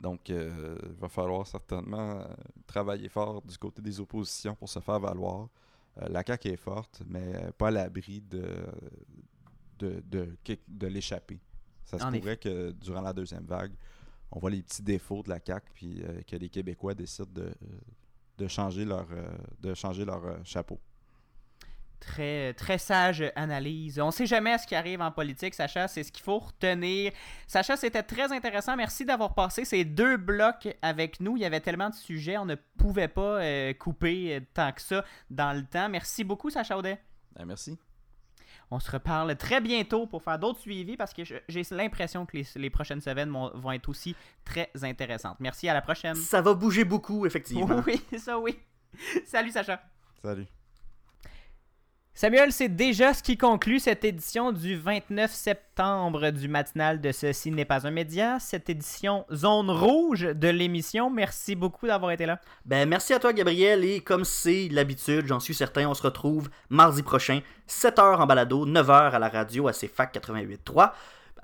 Donc, euh, il va falloir certainement euh, travailler fort du côté des oppositions pour se faire valoir. Euh, la CAQ est forte, mais pas à l'abri de, de, de, de l'échapper. Ça se En pourrait que durant la deuxième vague, on voit les petits défauts de la CAQ, puis euh, que les Québécois décident de, de changer leur, de changer leur chapeau. Très, très sage analyse. On sait jamais ce qui arrive en politique, Sacha, c'est ce qu'il faut retenir. Sacha, c'était très intéressant. Merci d'avoir passé ces deux blocs avec nous. Il y avait tellement de sujets, on ne pouvait pas euh, couper euh, tant que ça dans le temps. Merci beaucoup, Sacha Audet. Ben, merci. On se reparle très bientôt pour faire d'autres suivis parce que j'ai l'impression que les, les prochaines semaines vont, vont être aussi très intéressantes. Merci, à la prochaine. Ça va bouger beaucoup, effectivement. Oui, <laughs> ça oui. Salut, Sacha. Salut. Samuel, c'est déjà ce qui conclut cette édition du 29 septembre du matinal de Ceci n'est pas un média, cette édition zone rouge de l'émission. Merci beaucoup d'avoir été là. Ben, merci à toi, Gabriel. Et comme c'est l'habitude, j'en suis certain, on se retrouve mardi prochain, 7h en balado, 9h à la radio à CFAC 88.3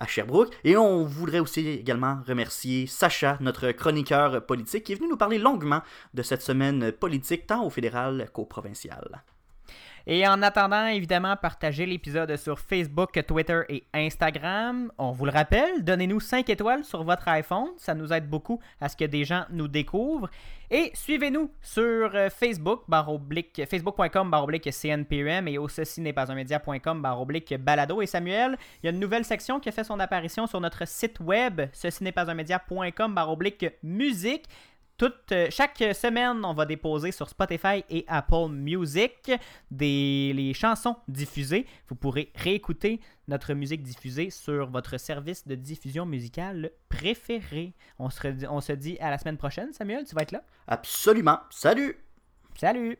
à Sherbrooke. Et on voudrait aussi également remercier Sacha, notre chroniqueur politique, qui est venu nous parler longuement de cette semaine politique, tant au fédéral qu'au provincial. Et en attendant, évidemment, partagez l'épisode sur Facebook, Twitter et Instagram. On vous le rappelle, donnez-nous 5 étoiles sur votre iPhone. Ça nous aide beaucoup à ce que des gens nous découvrent. Et suivez-nous sur euh, Facebook, facebook.com, CNPUM et au ceci n'est pas un média.com, balado. Et Samuel, il y a une nouvelle section qui a fait son apparition sur notre site web, ceci n'est pas un média.com, musique. Toute, euh, chaque semaine, on va déposer sur Spotify et Apple Music des, les chansons diffusées. Vous pourrez réécouter notre musique diffusée sur votre service de diffusion musicale préféré. On se, redit- on se dit à la semaine prochaine. Samuel, tu vas être là? Absolument. Salut! Salut!